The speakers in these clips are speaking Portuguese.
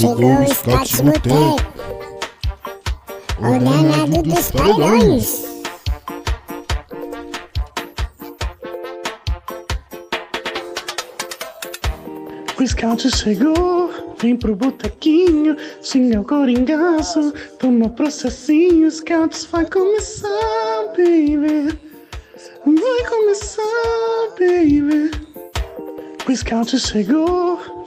Chegou o Scott Boteco, o danado dos paredões. O scout chegou, vem pro botequinho, xinga o coringaço, toma processinho, scouts vai começar, baby. Vai começar, baby. O scout chegou,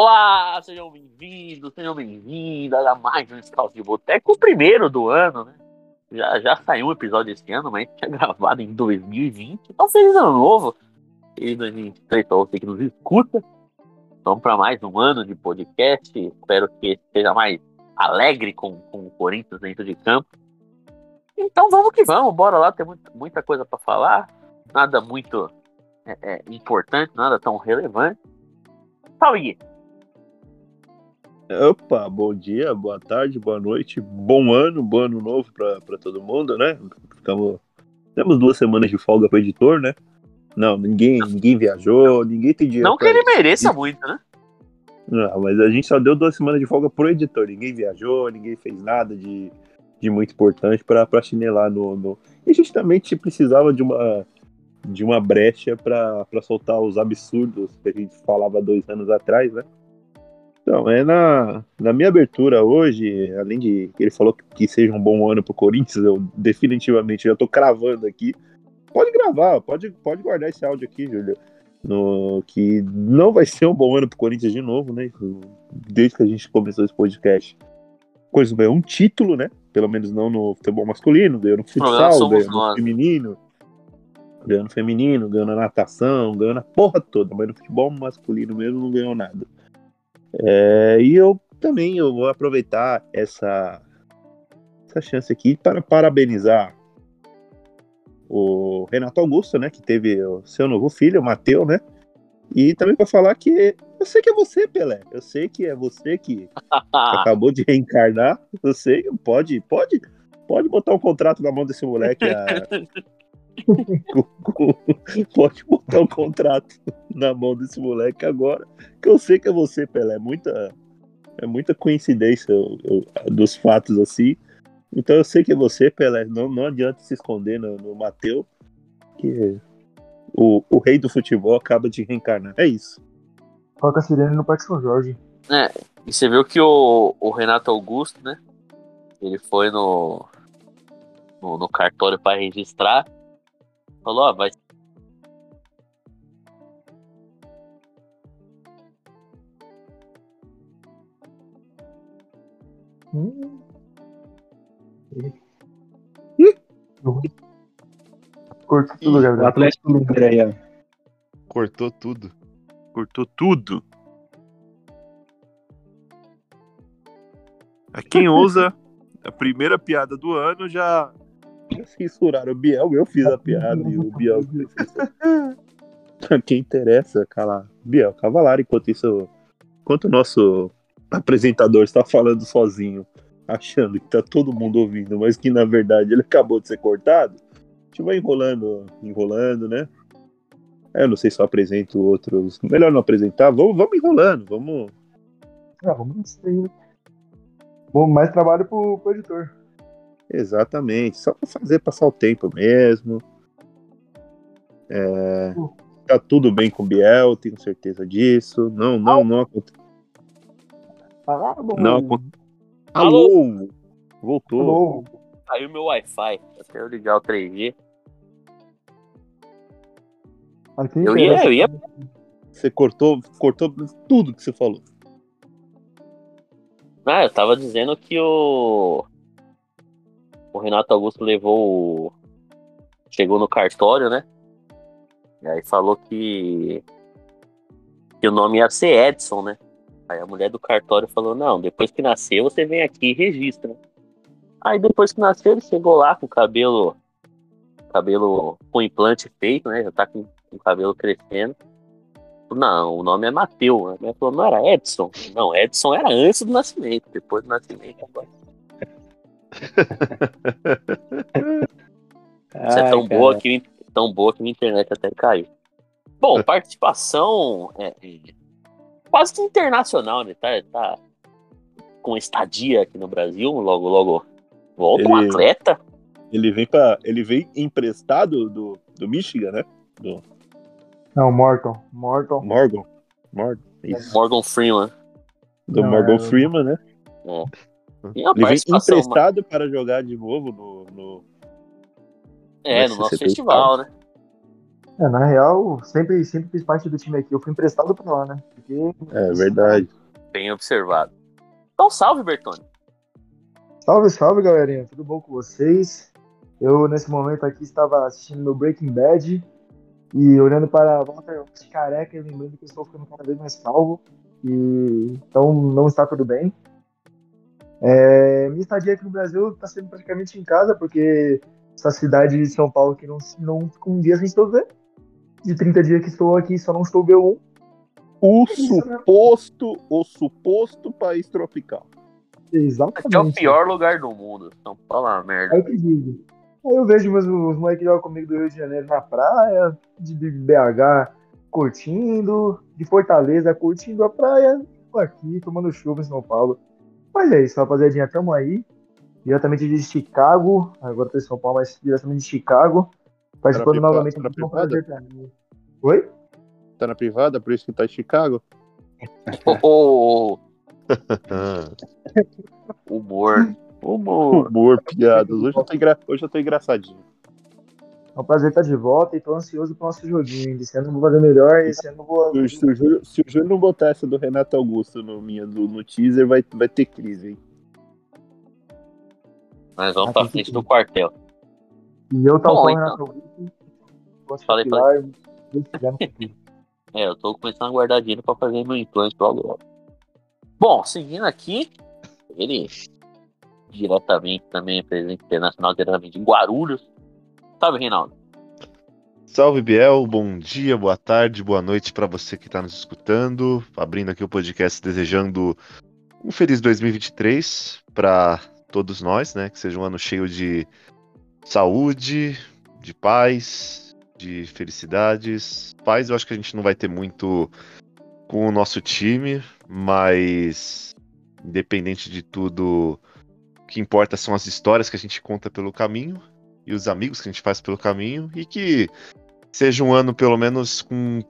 Olá, sejam bem-vindos, sejam bem-vindas a mais um Scout de Boteco, o primeiro do ano, né? Já, já saiu um episódio esse ano, mas tinha gravado em 2020. Então, feliz ano novo! Feliz 2023 pra você que nos escuta. Vamos para mais um ano de podcast. Espero que seja mais alegre com, com o Corinthians dentro de campo. Então vamos que vamos, bora lá, tem muita, muita coisa para falar. Nada muito é, é, importante, nada tão relevante. Salve, Gui. Opa, bom dia, boa tarde, boa noite, bom ano, bom ano novo para todo mundo, né? Ficamos, temos duas semanas de folga para editor, né? Não, ninguém, ninguém viajou, ninguém tem dinheiro. Não que ele isso. mereça muito, né? Não, mas a gente só deu duas semanas de folga pro editor. Ninguém viajou, ninguém fez nada de, de muito importante para chinelar no, no. E a gente também te- precisava de uma, de uma brecha para soltar os absurdos que a gente falava dois anos atrás, né? Então, é na, na minha abertura hoje, além de ele falou que, que seja um bom ano pro Corinthians, eu definitivamente já tô cravando aqui. Pode gravar, pode, pode guardar esse áudio aqui, Júlio. No, que não vai ser um bom ano pro Corinthians de novo, né? Desde que a gente começou esse podcast. Coisa ganhou um título, né? Pelo menos não no futebol masculino, ganhou no futsal, ganhou no feminino. Ganhou no feminino, ganhou na natação, ganhou na porra toda, mas no futebol masculino mesmo não ganhou nada. É, e eu também eu vou aproveitar essa, essa chance aqui para parabenizar o Renato Augusto, né, que teve o seu novo filho, o Mateu, né? E também para falar que eu sei que é você, Pelé. Eu sei que é você que acabou de reencarnar. Eu sei, pode, pode, pode botar um contrato na mão desse moleque. a- pode botar um contrato na mão desse moleque agora, que eu sei que é você, Pelé. É muita, é muita coincidência eu- eu- dos fatos assim. Então eu sei que é você, Pelé. Não, não adianta se esconder no, no Mateu, que o, o rei do futebol acaba de reencarnar. É isso. Toca a sirene no Parque São Jorge. E você viu que o, o Renato Augusto, né? Ele foi no, no, no cartório para registrar. Falou, ó, vai. Hum. Cortou tudo, O Gabriel. Atlético Mineiro aí, ó. Cortou tudo. Cortou tudo. A quem ousa a primeira piada do ano já. Censuraram o Biel, eu fiz a piada e o Biel quem interessa, cala. Biel Cavalari, enquanto isso, enquanto o nosso apresentador está falando sozinho, achando que tá todo mundo ouvindo, mas que na verdade ele acabou de ser cortado, a gente vai enrolando, enrolando, né? É, Eu não sei se eu apresento outros. Melhor não apresentar, vamos, vamos enrolando, vamos. Ah, vamos aí. Bom, mais trabalho pro, pro editor. Exatamente, só pra fazer passar o tempo mesmo. É, tá tudo bem com o Biel, tenho certeza disso. Não, não, não aconteceu. Bom. Não acon- Alô? Alô! Voltou. Alô? Caiu meu Wi-Fi. Eu quero ligar o 3G. Mas quem Eu ia, interessa- eu ia. Você cortou, cortou tudo que você falou. Ah, eu tava dizendo que o. O Renato Augusto levou o. Chegou no cartório, né? E aí falou que. Que o nome ia ser Edson, né? Aí a mulher do cartório falou: Não, depois que nascer você vem aqui e registra. Aí depois que nasceu, ele chegou lá com o cabelo. Cabelo com implante feito, né? Já tá com, o cabelo crescendo. Não, o nome é Mateu. A falou, não era Edson. Não, Edson era antes do nascimento. Depois do nascimento, agora. Isso é tão Ai, boa, cara. que, tão boa que minha internet até caiu. Bom, participação é, é, quase que internacional, né? Tá, tá com estadia aqui no Brasil, logo, logo volta um Ele- atleta. Ele vem para, ele vem emprestado do, do Michigan, né? Do Não, Morton. Morton. Morgan. Morgan. Isso. Morgan Freeman. Do Não, Morgan é- Freeman, né? Uma Ele vem participação emprestado para jogar de novo no, no- é, no ser nosso festival, né? É, na real, sempre, sempre fiz parte do time aqui. Eu fui emprestado pra lá, né? Porque É verdade. Bem observado. Então, salve, Bertone. Salve, salve, galerinha. Tudo bom com vocês? Eu, nesse momento aqui, estava assistindo meu Breaking Bad e olhando para Walter White careca e lembrando que eu estou ficando cada vez mais calvo. E, então, não está tudo bem. É, minha estadia aqui no Brasil está sendo praticamente em casa, porque essa cidade de São Paulo que não, não fica um dia sem chover. De 30 dias que estou aqui, só não choveu um. O suposto, o suposto país tropical. Exatamente. Aqui é o pior lugar do mundo. São Paulo é uma merda. Aí eu que digo. Aí eu vejo meus, os moleques que jogam comigo do Rio de Janeiro na praia, de BH curtindo, de Fortaleza curtindo a praia, aqui tomando chuva em São Paulo. Mas é isso, rapaziadinha, tamo aí. Diretamente de Chicago, agora tô em São Paulo, mas diretamente de Chicago. Participando privada? novamente Tá na do privada? prazer pra mim. Oi? Tá na privada, por isso que tá em Chicago? Ô, ô, Ah, humor. Humor. Humor, piadas. Hoje eu tô, engra... Hoje eu tô engraçadinho. É um prazer estar de volta e tô ansioso pro nosso joguinho. Esse ano eu vou fazer melhor, esse ano eu vou. Se, o- se o Júlio, se o Júlio não botar essa do Renato Augusto no, minha, do- no teaser, vai, vai ter crise, hein? Nós vamos Ah, pra que frente do quartel. E eu, tal Bom, qual então. Renato Augusto, posso Falei. É, eu tô começando a guardar dinheiro pra fazer meu implante logo logo. Bom, seguindo aqui, ele diretamente também é presidente internacional, diretamente de Guarulhos. Salve, Reinaldo. Salve Biel, bom dia, boa tarde, boa noite para você que está nos escutando. Abrindo aqui o podcast desejando um feliz 2023 para todos nós, né? Que seja um ano cheio de saúde, de paz, de felicidades. Paz, eu acho que a gente não vai ter muito com o nosso time, mas independente de tudo, o que importa são as histórias que a gente conta pelo caminho e os amigos que a gente faz pelo caminho e que seja um ano pelo menos com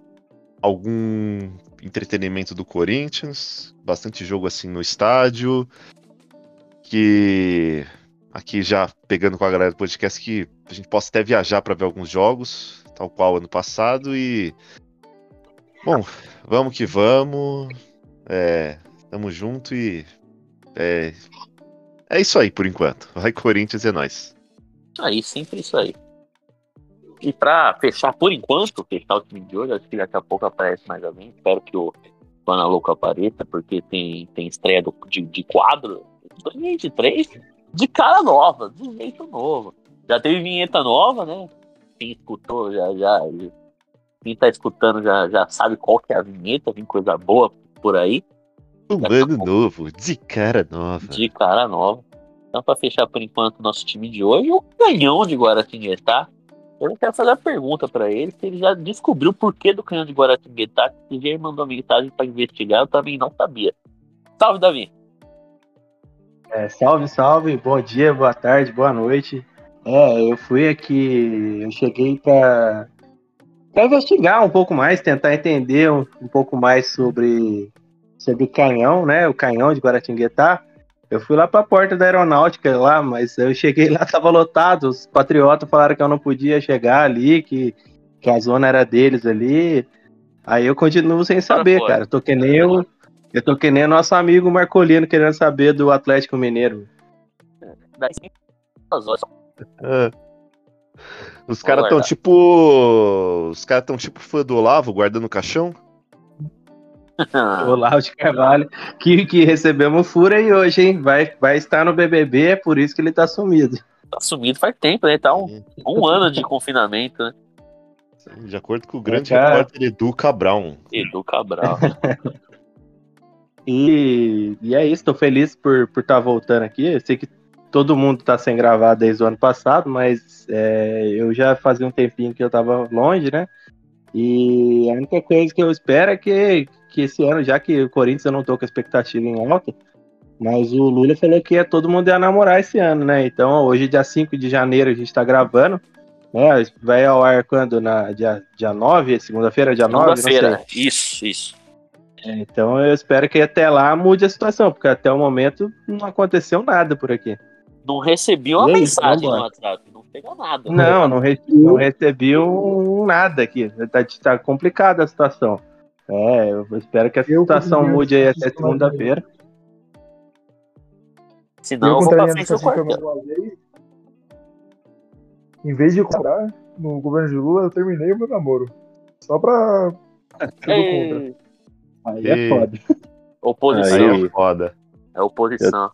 algum entretenimento do Corinthians, bastante jogo assim no estádio, que aqui já pegando com a galera do podcast que a gente possa até viajar para ver alguns jogos, tal qual ano passado e bom, vamos que vamos, é, tamo junto e é, é isso aí por enquanto. Vai Corinthians é nós. Isso aí, sempre isso aí. E pra fechar, por enquanto, fechar o time de hoje, acho que daqui a pouco aparece mais alguém. Espero que o Pana Louco apareça, porque tem, tem estreia do, de, de quadro 2023 de cara nova, de jeito novo. Já teve vinheta nova, né? Quem escutou já, já. Quem tá escutando já, já sabe qual que é a vinheta, vem coisa boa por aí. Um ano novo, de cara nova. de cara nova. Então, para fechar por enquanto nosso time de hoje, o canhão de Guaratinguetá. Eu quero fazer a pergunta para ele se ele já descobriu o porquê do canhão de Guaratinguetá. Se já mandou mensagem para investigar, eu também não sabia. Salve, Davi. É, salve, salve, bom dia, boa tarde, boa noite. É, eu fui aqui, eu cheguei para investigar um pouco mais, tentar entender um, um pouco mais sobre sobre o canhão, né? O canhão de Guaratinguetá. Eu fui lá para a porta da aeronáutica lá, mas eu cheguei lá, tava lotado. Os patriotas falaram que eu não podia chegar ali, que, que a zona era deles ali. Aí eu continuo sem saber, cara. Eu tô que nem eu, eu tô que nem o nosso amigo Marcolino querendo saber do Atlético Mineiro. Daí sim. Ah. Os caras tão tipo. Os caras tão tipo fã do Olavo guardando o caixão. Olavo de Carvalho, que, que recebemos fura aí hoje, hein? Vai, vai estar no BBB, é por isso que ele tá sumido. Tá sumido faz tempo, né? Tá um, um ano de confinamento, né? De acordo com o grande Cara. repórter Edu Cabral. Edu Cabral. E, e é isso, tô feliz por estar por tá voltando aqui. Eu sei que todo mundo tá sem gravar desde o ano passado, mas é, eu já fazia um tempinho que eu tava longe, né? E a única coisa que eu espero é que, que esse ano, já que o Corinthians eu não tô com a expectativa em alta, mas o Lula falou que é todo mundo ia namorar esse ano, né? Então hoje, dia 5 de janeiro, a gente tá gravando. Né? Vai ao ar quando? Na, dia, dia 9? Segunda-feira, dia 9? Não sei. Segunda-feira. Isso, isso. É, então eu espero que até lá mude a situação, porque até o momento não aconteceu nada por aqui. Não recebi uma aí, mensagem no. WhatsApp, não pegou nada. Não, não, re- não recebi um nada aqui. Tá, tá complicada a situação. É, eu espero que a Eu situação mude aí até segunda-feira. Senão eu, eu vou pra frente do eu quartel. não em vez de comprar no governo de Lula, eu terminei o meu namoro. Só pra. Ei, Aí é Ei. foda. Oposição. Aí é foda. É oposição.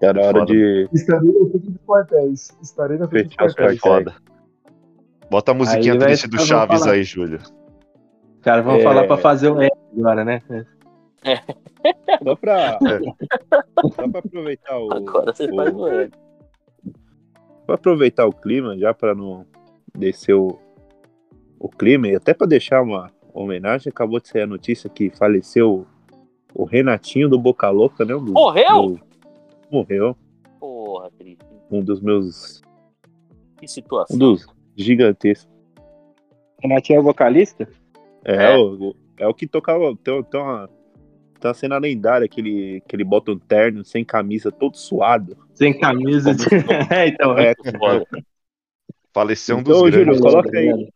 Tá na hora Foda. de Estarei na frente dos quartéis. Estarei na frente dos É quartéis. foda. Bota a musiquinha Aí triste do Chaves aí, Júlio. Os caras vão É. falar pra fazer o R agora, né? Só pra, só pra aproveitar o. Agora você o- faz o L. Pra aproveitar o clima, já pra não descer o, o clima, e até pra deixar uma homenagem, acabou de sair a notícia que faleceu o Renatinho do Boca Louca, né? Um dos- Morreu? do- morreu. Porra, triste. Um dos meus. Que situação. Um dos gigantescos. Renatinho é o vocalista? É, É. O, é o que tocava. Tem, tem uma, tem uma cena lendária que ele, que ele bota um terno sem camisa, todo suado. Sem camisa. é, então, É, Foda. Faleceu um dos Então, Júlio, grandes. coloca aí. Coloca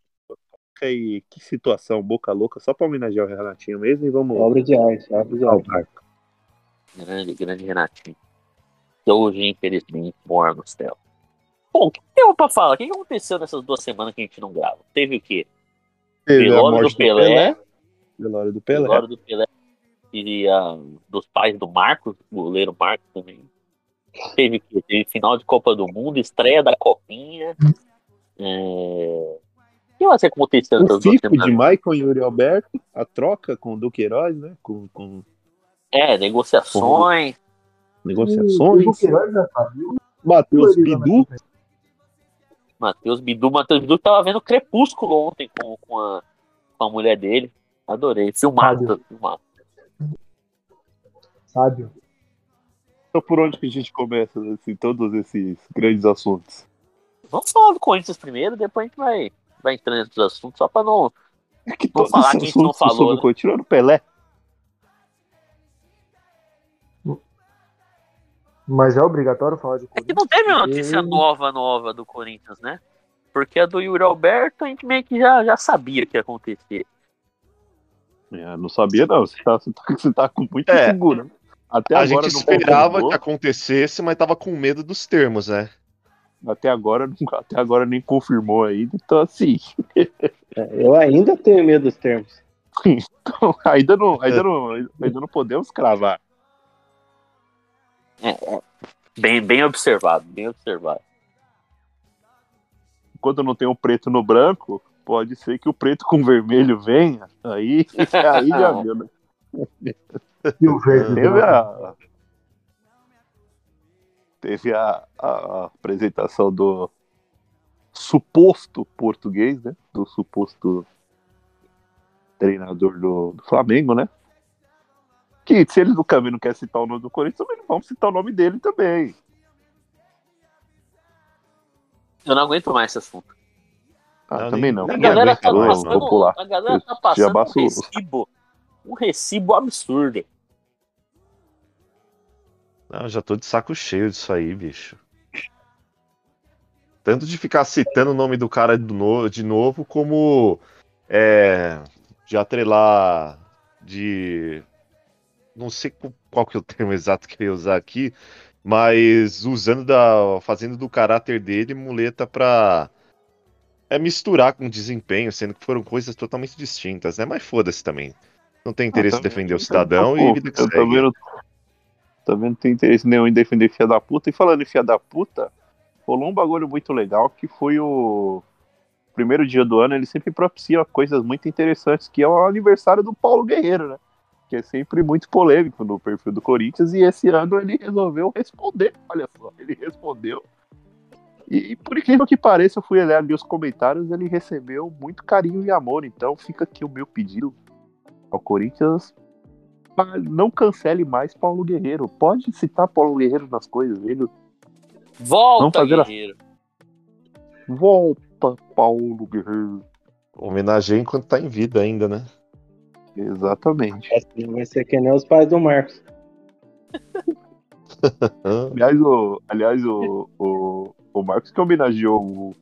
aí que situação, boca louca, só pra homenagear o Renatinho mesmo e vamos obra de arte, obra de arte. Grande, grande Renatinho. Que hoje, infelizmente, mora no céu. Bom, o que tem pra falar? O que que aconteceu nessas duas semanas que a gente não grava? Teve o quê? Teve a Velório morte do Pelé. Velório do Pelé. Velório do Pelé e a, dos pais do Marcos, o goleiro Marcos também. Teve o quê? Teve final de Copa do Mundo, estreia da Copinha. É... O que mais aconteceu O nessas duas FIFO de? Maicon e Yuri Alberto, a troca com o Duqueiroz, né? Com, com É, negociações. negociações. O já saiu. Matheus Ele Matheus Bidu. Matheus Bidu tava vendo Crepúsculo ontem com, com, a, com a mulher dele. Adorei. Filmado. Sábio. filmado. Sábio. então por onde que a gente começa assim, todos esses grandes assuntos? Vamos falar do Corinthians primeiro, depois a gente vai, vai entrando nesses assuntos, só pra não. É que Vamos todos falar que a gente não falou, sobre né? tirando o Pelé. Mas é obrigatório falar de É que Corinthians? não teve uma notícia E- nova, nova do Corinthians, né? Porque a do Yuri Alberto a gente meio que já, já sabia que ia acontecer. É, não sabia não, você tá, você tá, você tá com muita É. segura. Até A agora gente não esperava que acontecesse, mas tava com medo dos termos, né? até agora, não- até agora nem confirmou ainda, então assim, Eu ainda tenho medo dos termos. então, ainda não, ainda não, ainda não podemos cravar. Bem, bem observado, bem observado. Quando não tem o preto no branco, pode ser que o preto com vermelho venha, aí, aí já viu, né? E o verde. Teve a. Teve a, a apresentação do suposto português, né? Do suposto treinador do, do Flamengo, né? Que se ele no caminho não quer citar o nome do Corinthians, também não vamos citar o nome dele também. Eu não aguento mais esse assunto. Ah, Não, também não. A Ninguém galera tá passando, a galera tá passando um recibo, um recibo absurdo. Não, eu já tô de saco cheio disso aí, bicho. Tanto de ficar citando o nome do cara do no- de novo, como é, de atrelar de. Não sei qual- que é o termo exato que eu ia usar aqui, mas usando da. fazendo do caráter dele muleta pra é, misturar com desempenho, sendo que foram coisas totalmente distintas, né? Mas foda-se também. Não tem interesse em defender o cidadão e vida que eu segue. também não, também não tenho interesse nenhum em defender filha da puta. E falando em filha da puta, rolou um bagulho muito legal que foi o primeiro dia do ano. Ele sempre propicia coisas muito interessantes, que é o aniversário do Paulo Guerreiro, né? Que é sempre muito polêmico no perfil do Corinthians. E esse ano ele resolveu responder. Olha só, ele respondeu. E por incrível que pareça, eu fui olhar ali os comentários, ele recebeu muito carinho e amor. Então fica aqui o meu pedido ao Corinthians não cancele mais Paulo Guerreiro. Pode citar Paulo Guerreiro nas coisas dele. Volta, fazer a- guerreiro. Volta, Paulo Guerreiro. Homenageia enquanto tá em vida ainda, né? Exatamente. Assim vai ser que nem os pais do Marcos. Aliás, o, aliás, o, o, o Marcos que homenageou o,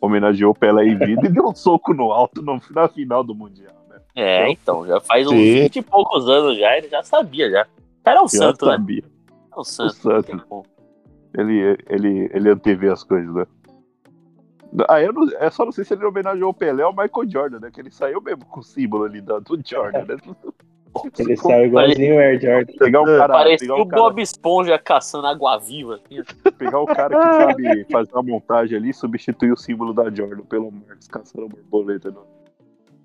homenageou o Pelé em vida e deu um soco no alto no, na final do Mundial, né? É, então, já faz uns Sim. 20 e poucos anos já, ele já sabia já. O cara é um santo, né? sabia. É um santo. santo. tem como. Ele, ele, ele antevê as coisas, né? Ah, eu não, é só não sei se ele homenageou o Pelé ou o Michael Jordan, né? Que ele saiu mesmo com o símbolo ali da- do Jordan, né? Ele saiu igualzinho o Air Jordan. Pegar um cara, Parecia pegar o um cara, Bob Esponja caçando água viva. assim. pegar o cara que sabe fazer uma montagem ali e substituir o símbolo da Jordan pelo Marcos caçando borboleta. Não.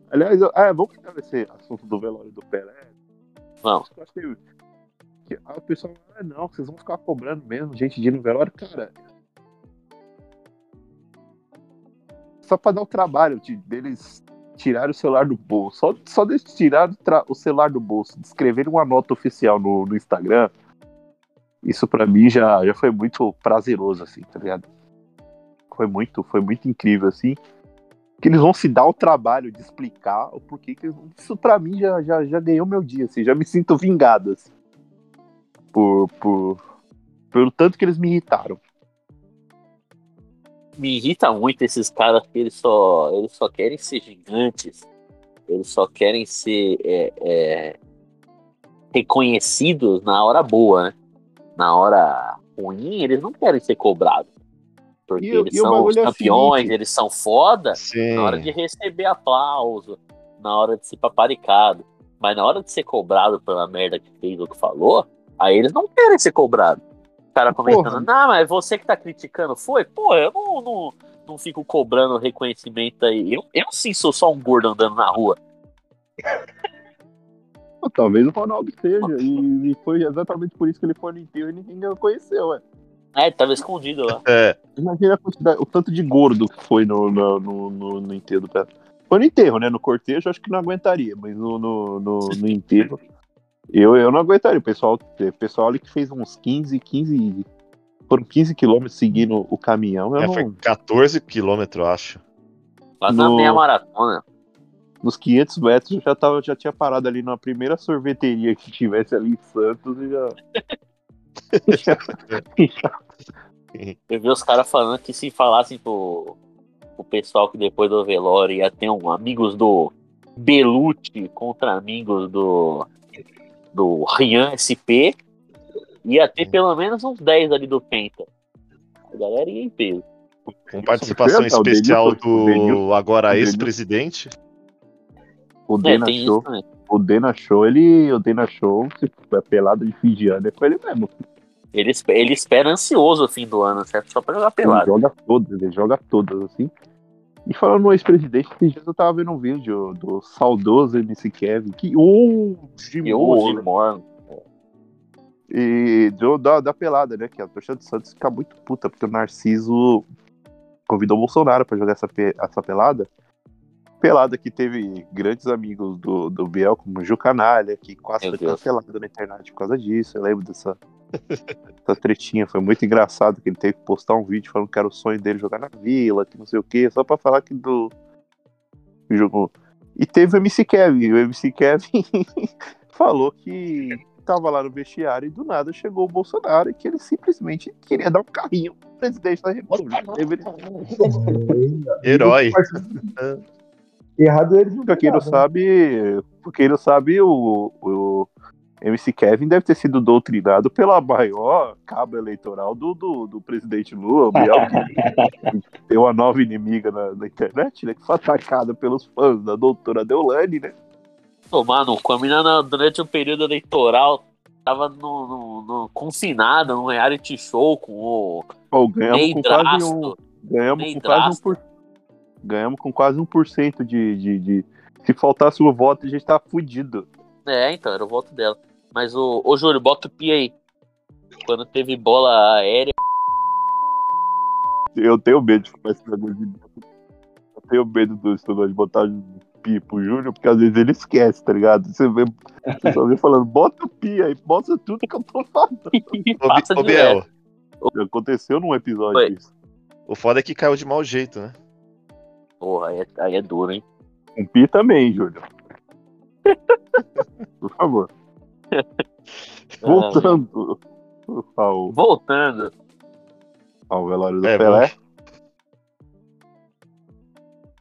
Aliás, eu- ah, vamos pegar esse assunto do velório do Pelé. Vamos. Eu acho que, que ah, o pessoal, ah, não, vocês vão ficar cobrando mesmo, gente de ir no velório, cara. Só pra dar o trabalho de, deles tirarem o celular do bolso. Só, só deles tirar o, celular do bolso, de escreverem uma nota oficial no, no Instagram. Isso pra mim já, já foi muito prazeroso, assim, tá ligado? Foi muito, foi muito incrível, assim. Que eles vão se dar o trabalho de explicar o porquê que eles. Isso pra mim já, já, já ganhou meu dia, assim, já me sinto vingado, assim. Por, por, pelo tanto que eles me irritaram. Me irrita muito esses caras que eles só, eles só querem ser gigantes. Eles só querem ser é, é, reconhecidos na hora boa, né? Na hora ruim, eles não querem ser cobrados. Porque E eles e são os é campeões, eles são foda. Sim. na hora de receber aplauso, na hora de ser paparicado. Mas na hora de ser cobrado pela merda que fez ou que falou, aí eles não querem ser cobrados. O cara comentando, Porra. não, mas você que tá criticando foi? Pô, eu não, não, não fico cobrando reconhecimento aí. Eu, eu sim sou só um gordo andando na rua. Talvez o Ronaldo seja. E, e foi exatamente por isso que ele foi no enterro e ninguém o conheceu, ué. É, ele tava escondido lá. É, Imagina a quantidade, o tanto de gordo que foi no, no, no, no, no enterro do Pelé. Foi no enterro, né? No cortejo acho que não aguentaria, mas no, no, no, no enterro. Eu, eu não aguentaria. O pessoal, o pessoal ali que fez uns 15, 15. Foram 15 quilômetros seguindo o caminhão. Eu é, não, foi 14 quilômetros, acho. Lá na No- meia maratona. nos 500 metros eu já, tava, já tinha parado ali na primeira sorveteria que tivesse ali em Santos e já. Eu vi os caras falando que se falassem pro, pro pessoal que depois do velório ia ter um amigos do Belucci contra amigos do do Rian SP, ia ter pelo menos uns 10 ali do Penta. A galera ia em peso. Com participação o especial Denilson- o Denilson- do agora ex-presidente. O É, Dena tem Show. isso também. O Dena Show, ele. O Dena Show, se for pelado de fim de ano, é com ele mesmo. Ele, ele espera ansioso o fim do ano, certo? Só pra jogar Ele pelado. joga todas, ele joga todas, assim. E falando no ex-presidente, eu tava vendo um vídeo do saudoso MC Kevin, que o E Jim Morgan. E do, da, da pelada, né? Que a torcida do Santos fica muito puta, porque o Narciso convidou o Bolsonaro pra jogar essa, pe- essa pelada. Pelada que teve grandes amigos do, do Biel, como o Gil Canalha, que quase Meu foi Deus. cancelado na internet por causa disso. Eu lembro dessa, dessa tretinha. Foi muito engraçado que ele teve que postar um vídeo falando que era o sonho dele jogar na vila, que não sei o quê, só pra falar que do. que jogou. E teve o MC Kevin. O MC Kevin falou que tava lá no vestiário e do nada chegou o Bolsonaro e que ele simplesmente queria dar um carrinho pro presidente da República. Deveria- Herói. Errado eles não Pra quem não né? sabe, pra quem não sabe, o, o MC Kevin deve ter sido doutrinado pela maior cabo eleitoral do, do, do presidente Lula, o Biel, que tem uma nova inimiga na, na internet, né? Que foi atacada pelos fãs da doutora Deolane, né? Tomar no cu. A menina, durante o período eleitoral, tava no, no, no, confinada num reality show com o Pô, ganhamos com quase um. Ganhamos com quase um por, Ganhamos com quase 1% de, de, de. Se faltasse o voto, a gente tá fudido. É, então, era o voto dela. Mas o, ô Júlio, bota o pi aí. Quando teve bola aérea. Eu tenho medo de começar esse negócio de. Eu tenho medo do esse negócio de botar pi pro Júnior, porque às vezes ele esquece, tá ligado? Você, vê, você só vê falando, bota o pi aí, mostra tudo que eu tô falando. Ô, passa ô. Biel, Aconteceu num episódio Oi. isso. o foda é que caiu de mau jeito, né? Porra, aí é, aí é duro, hein? Um pi também, Júnior. Por favor. Voltando ao, Voltando. ao velório do É, Pelé. vamos-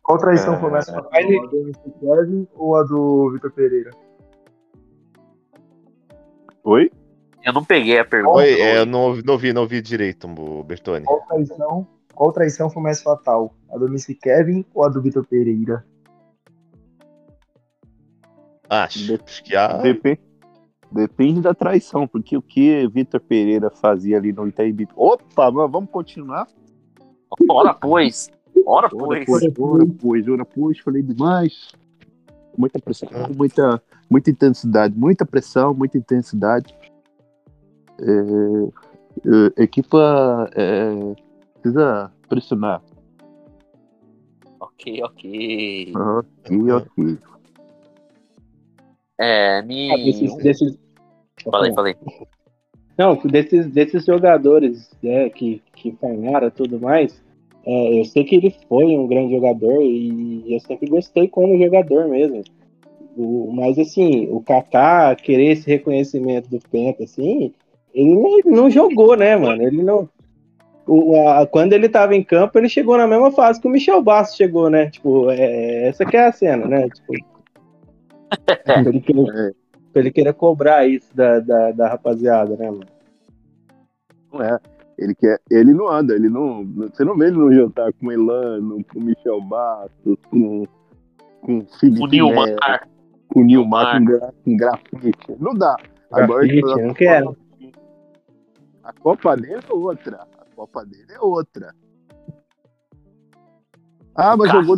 Qual traição É, foi mais fatal? A do Kevin ou a do Vitor Pereira? Oi? Eu não peguei a pergunta. Oi, é, eu não, ouvi- não vi, não vi direito, o Bertone. Qual traição, qual traição foi mais fatal? A do MC Kevin ou a do Vitor Pereira? Acho, acho que a. Depende, depende da traição, porque o que Vitor Pereira fazia ali no Itaim Bibi- Opa, vamos continuar? Ora, pois. Ora, Ora, pois. pois, ora, pois, ora, pois, falei demais. Muita pressão, muita, muita intensidade, muita pressão, muita intensidade. É, é, equipa é, precisa pressionar. Ok, ok. Ok, ok. É, me. Ah, desses, desses- Falei, falei. Não, desses, desses jogadores né, que, que farmaram e tudo mais, é, eu sei que ele foi um grande jogador e eu sempre gostei como jogador mesmo. O, mas assim, o Kaká querer esse reconhecimento do Penta, assim, ele não, não jogou, né, mano? Ele não. o- a- quando ele tava em campo, ele chegou na mesma fase que o Michel Bastos chegou, né? Tipo, é, essa que é a cena, né? Tipo, ele, querer, ele querer cobrar isso da, da, da rapaziada, né, mano? Não é. Ele quer, ele não anda, ele não. Você não vê ele no jantar com Elano, com Michel Bastos, com, com Felipe O Nilmar. Neto, com o Nilmar com, gra, com grafite. Não dá. Agora Grafite, eu não quero. A Copa dele é outra. A Copa dele é outra. Ah, mas Cara. jogou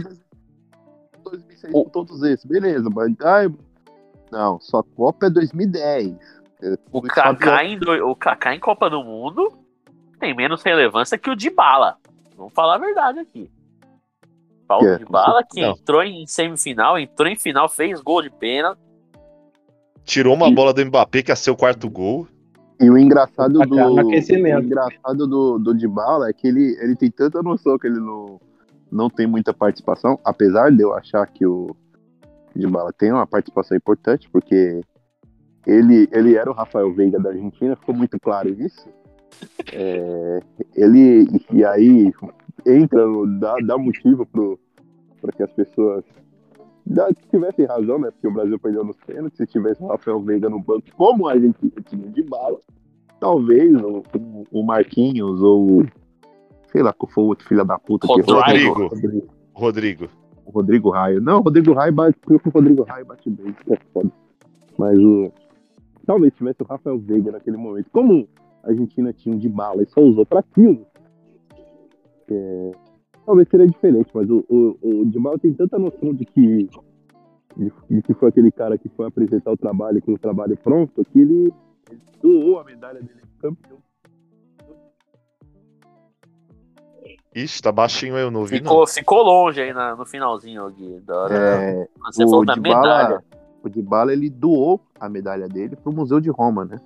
2006 com todos esses. Beleza, mas. Ai, não, só Copa é 2010. O Kaká, em, o Kaká em Copa do Mundo tem menos relevância que o de bala. Vamos falar a verdade aqui. Paulo É, de bala que não. entrou em semifinal, entrou em final, fez gol de pênalti. Tirou uma bola do Mbappé, que ser o quarto gol. E o engraçado do. aquecimento. O engraçado do, do Dybala é que ele, ele tem tanta noção que ele não, não tem muita participação, apesar de eu achar que o Dybala tem uma participação importante, porque ele, ele era o Rafael Veiga da Argentina, ficou muito claro isso. É, ele, e aí entra, no- dá, dá motivo para que as pessoas dá, tivessem razão, né? Porque o Brasil perdeu nos pênaltis, se tivesse o Rafael Veiga no banco, como a Argentina tinha de bala, talvez o, o- Marquinhos ou sei lá qual foi o outro filho da puta que Rodrigo. Rodrigo. O Rodrigo Raio. Não, o Rodrigo Raio bate, o Rodrigo Raio bate bem, isso é foda. Mas o. Talvez tivesse o Rafael Veiga naquele momento. Como a Argentina tinha um de bala e só usou pra aquilo, é, talvez seria diferente, mas o, o, o de bala tem tanta noção de que. De, de que foi aquele cara que foi apresentar o trabalho com o trabalho pronto, que ele, ele doou a medalha dele de campeão. Ixi, tá baixinho aí, eu não ouvi, não. Ficou, ficou longe aí na- no finalzinho, Gui. Da hora. É, Você falou da Dybala- medalha. O Dybala, ele doou a medalha dele pro Museu de Roma, né?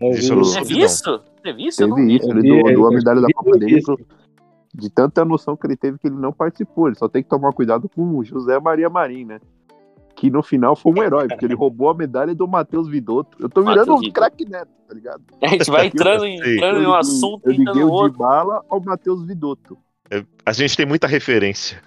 Eu Isso vi- Você viu isso? Você viu isso? Teve vi. isso, ele vi, doou, doou a vi medalha da Copa dele pro- de tanta noção que ele teve que ele não participou. Ele só tem que tomar cuidado com o José Maria Marim, né? Que no final foi um herói, porque ele roubou a medalha do Matheus Vidotto. Eu tô virando Matheus um craque neto, tá ligado? A gente vai entrando, em- entrando em um assunto eu e liguei o outro. Dybala ao Matheus Vidotto. A gente tem muita referência.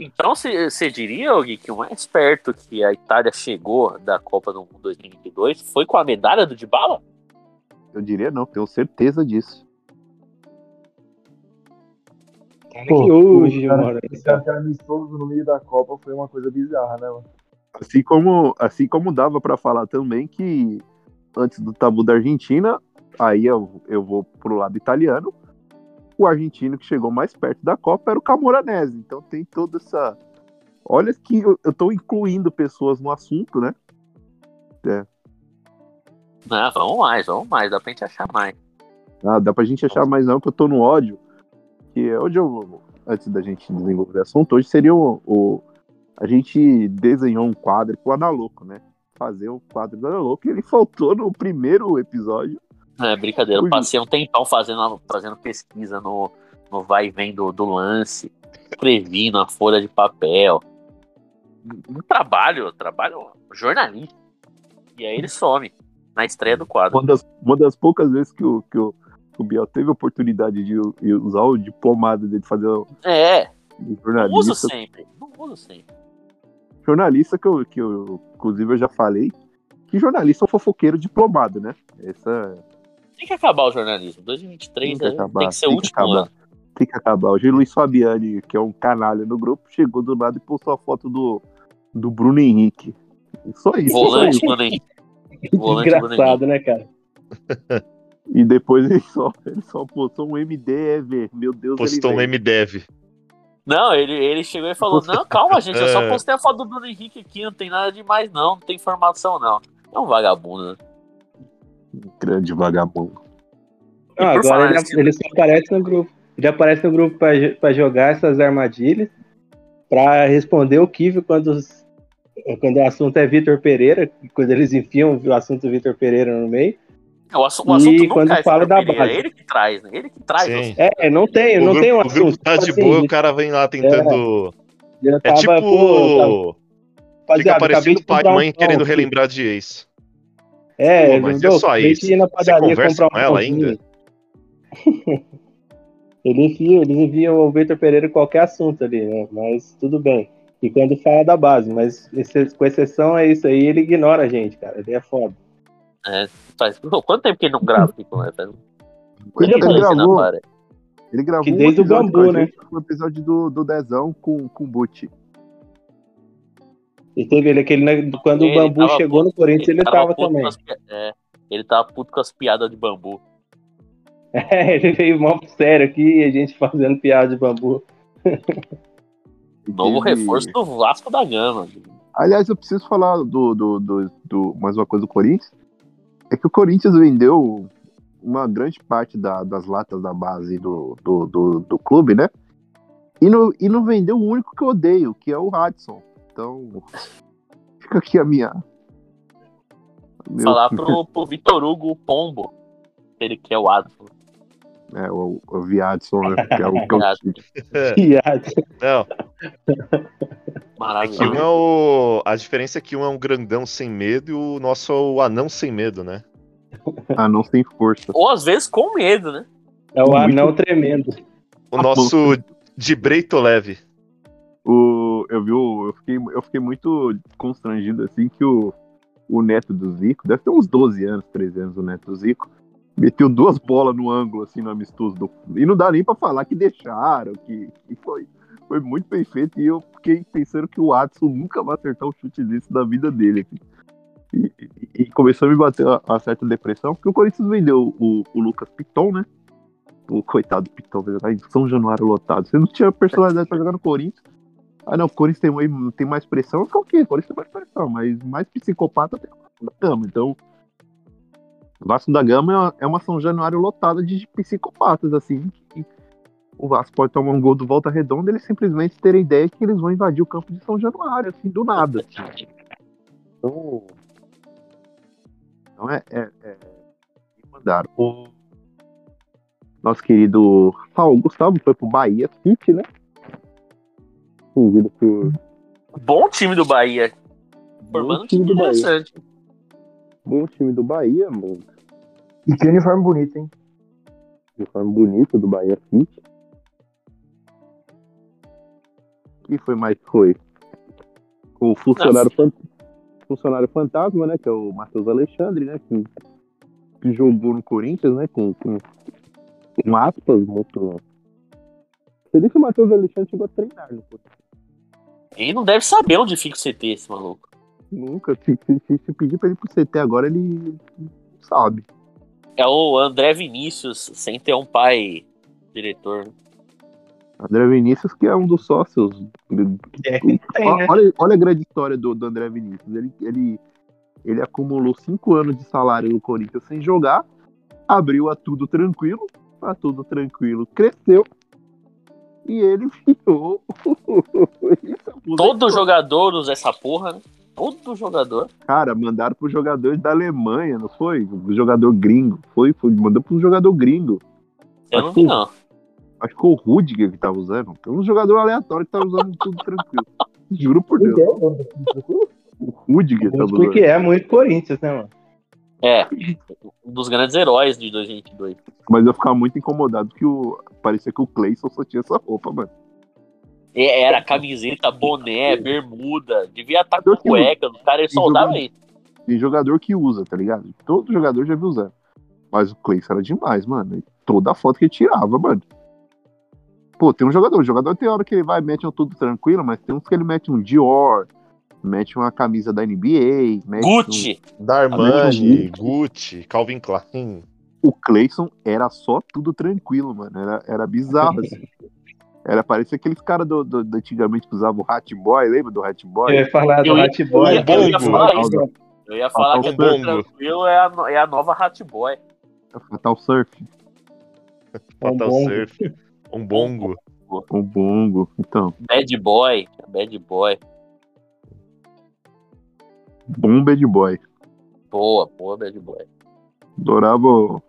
Então você você diria, Gui, que o mais perto que a Itália chegou da Copa do Mundo 2022 foi com a medalha do Dybala? Eu diria não, tenho certeza disso. Que hoje, cara, mano. esse cara é amistoso no meio da Copa foi uma coisa bizarra, né, mano? Assim como, assim como dava pra falar também que antes do tabu da Argentina, aí eu, eu vou pro lado italiano, o argentino que chegou mais perto da Copa era o Camoranese. Então tem toda essa. Olha que eu, eu tô incluindo pessoas no assunto, né? Não, vamos mais, vamos mais, dá pra gente achar mais. Ah, dá pra gente achar mais não, que eu tô no ódio. Que hoje eu, antes da gente desenvolver o assunto, hoje seria o, o- a gente desenhou um quadro com o Analoco, né? Fazer o quadro do Analoco e ele faltou no primeiro episódio. É brincadeira, eu passei um tempão fazendo, fazendo pesquisa no, no vai e vem do, do lance, escrevi na folha de papel. Um trabalho, trabalho jornalista. E aí ele some na estreia do quadro. Uma das, uma das poucas vezes que o, que o, que o Biel teve a oportunidade de usar o diplomado dele fazer o É, o não uso jornalista. sempre. Não uso sempre. Jornalista que eu, que eu, inclusive, eu já falei. Que jornalista é um fofoqueiro diplomado, né? Essa Tem que acabar o jornalismo. 2023 Tem que é- acabar, tem que ser o tem que último acabar. ano. tem que acabar. Hoje o Luiz Fabiani, que é um canalha no grupo, chegou do lado e postou a foto do, do Bruno Henrique. Só isso. Volante, só isso. Bruno Henrique. Volante, Bruno Engraçado, né, cara? E depois ele só, ele só postou um MDEV. Meu Deus, Postou um. MDev. Não, ele, ele chegou e falou: Não, calma, gente, eu só É. postei a foto do Bruno Henrique aqui, não tem nada demais, não, não tem informação, não. É um vagabundo, né? Grande vagabundo. Falar agora ele, nisso- ele só aparece no grupo. Ele aparece no grupo pra jogar essas armadilhas, pra responder o Kive quando, os- quando o assunto é Vitor Pereira, quando eles enfiam o assunto Vitor Pereira no meio. O, assu- o assunto E quando é fala da Pereira, base. É ele que traz, né? Ele que traz. o assunto. É, não tem, O não grupo, tem um o assunto. grupo tá de tipo boa, assim, o cara vem lá tentando. É tava, tipo. pô, Rapaziada, Fica parecendo de pai e um mãe pão querendo relembrar de ex. É, Pô, mas não, é só isso. de Você conversa um com ela ainda? Ele envia, eles enviam o Vitor Pereira qualquer assunto ali, né? Mas tudo bem. E quando fala da base, mas com exceção é isso aí, ele ignora a gente, cara. Ele é foda. Faz- Pô, Quanto tempo que ele não grava aqui com ele? Faz um- Ele, Ele gravou, ele gravou Que um desde o episódio Bambu, né? gente, O episódio do, do Dezão com, com o Buti. E teve ele aquele, né, quando Ele o Bambu tava chegou no Corinthians, ele tava puto também. as é, ele tava puto com as piadas de bambu. É, ele veio mó sério aqui, a gente fazendo piada de bambu. Novo Teve- reforço do Vasco da Gama. Aliás, eu preciso falar do, do, do, do- mais uma coisa do Corinthians. É que o Corinthians vendeu uma grande parte da- das latas da base do, do, do, do clube, né? E não, e não vendeu o único que eu odeio, que é o Hudson. Então, fica aqui a minha. meu- Falar pro, pro Vitor Hugo Pombo. Ele que é o Adson. É, o, o Viadson, né? Que é o que eu- Viadson. Não, que um Maravilhoso. é o. A diferença é que um é um grandão sem medo e o nosso é o anão sem medo, né? Ah, não tem força. Ou às vezes com medo, né? É o Muito- anão tremendo. O nosso de breito leve. O, eu vi o, eu fiquei, eu fiquei muito constrangido assim que o, o neto do Zico, deve ter uns 12 anos, 13 anos o neto do Zico, meteu duas bolas no ângulo assim no amistoso do, e não dá nem pra falar que deixaram, que, que foi, foi muito bem feito e eu fiquei pensando que o Adson nunca vai acertar um chute desse da vida dele. assim. E, e- e começou a me bater uma, uma certa depressão, porque o Corinthians vendeu o, o Lucas Piton, né? O coitado Piton jogar em São Januário lotado. Você não tinha personalidade pra jogar no Corinthians. Ah, não, o Corinthians tem, tem mais pressão. Eu o quê? O Corinthians tem mais pressão, mas mais psicopata tem o Vasco da Gama. Então, Vasco da Gama é uma, é uma São Januário lotada de psicopatas, assim. que o Vasco pode tomar um gol do Volta Redonda eles simplesmente terem ideia que eles vão invadir o campo de São Januário, assim, do nada. Então, então é, é, é mandaram. O nosso querido Paulo Gustavo foi pro Bahia City, né? Fingido por Bom time do Bahia. Formando bom um time time do Bahia. Bom time do Bahia, mano. E que uniforme bonito, hein? Uniforme bonito do Bahia City. Quem foi mais que foi? O funcionário, fan- funcionário fantasma, né? Que é o Matheus Alexandre, né? Que, que jogou no Corinthians, né? Com, com, com aspas muito Você disse que o Matheus Alexandre chegou a treinar, não foi? Ele não deve saber onde fica o CT, esse maluco. Nunca. Se, se, se, pedir pra ele ir pro CT agora, ele sabe. É o André Vinícius, sem ter um pai diretor. André Vinícius, que é um dos sócios. É tem, né? Olha, olha a grande história do, do André Vinícius. Ele, ele, ele acumulou cinco anos de salário no Corinthians sem jogar, abriu a tudo tranquilo, a tudo tranquilo, cresceu. E ele virou. Aposentou. Todo jogador usa essa porra, né? Todo jogador. Cara, mandaram pro jogador da Alemanha, não foi? O jogador gringo. Foi, foi. Mandou pro jogador gringo. Eu não vi, não. Acho que foi o Rudiger que tava usando. Foi um jogador aleatório que tava usando tudo tranquilo. Juro por Deus. é o Rudiger tava usando. Porque é muito Corinthians, né, mano? É, um dos grandes heróis de 2022. Mas eu ficava muito incomodado que o. Parecia que o Clayson só tinha essa roupa, mano. E Era camiseta, boné, bermuda. Devia estar com cueca. O cara ele só Tem usava jogador- isso. Tem jogador que usa, tá ligado? Todo jogador já viu usando. Mas o Clayson era demais, mano. E toda a foto que ele tirava, mano. Pô, tem um jogador. O jogador tem hora que ele vai, mete um tudo tranquilo, mas tem uns que ele mete um Dior, mete uma camisa da NBA, mete um- Gucci. Darmani, Gucci, Calvin Klein. o Clayson era só tudo tranquilo, mano. Era, era bizarro, assim. Era, parecia aqueles caras do, do, do antigamente que usavam o Hat Boy, lembra do Hat Eu Boy? ia falar do Eu Hot Boy. eu ia- eu ia falar isso. Eu ia falar que o tranquilo é a, é a nova Hot Boy. Fatal Surf, Fatal. Surf. Um bongo. o Bongo. Então, Bad Boy. Bad Boy. bom Bad Boy. Boa, boa Bad Boy. Adorava o.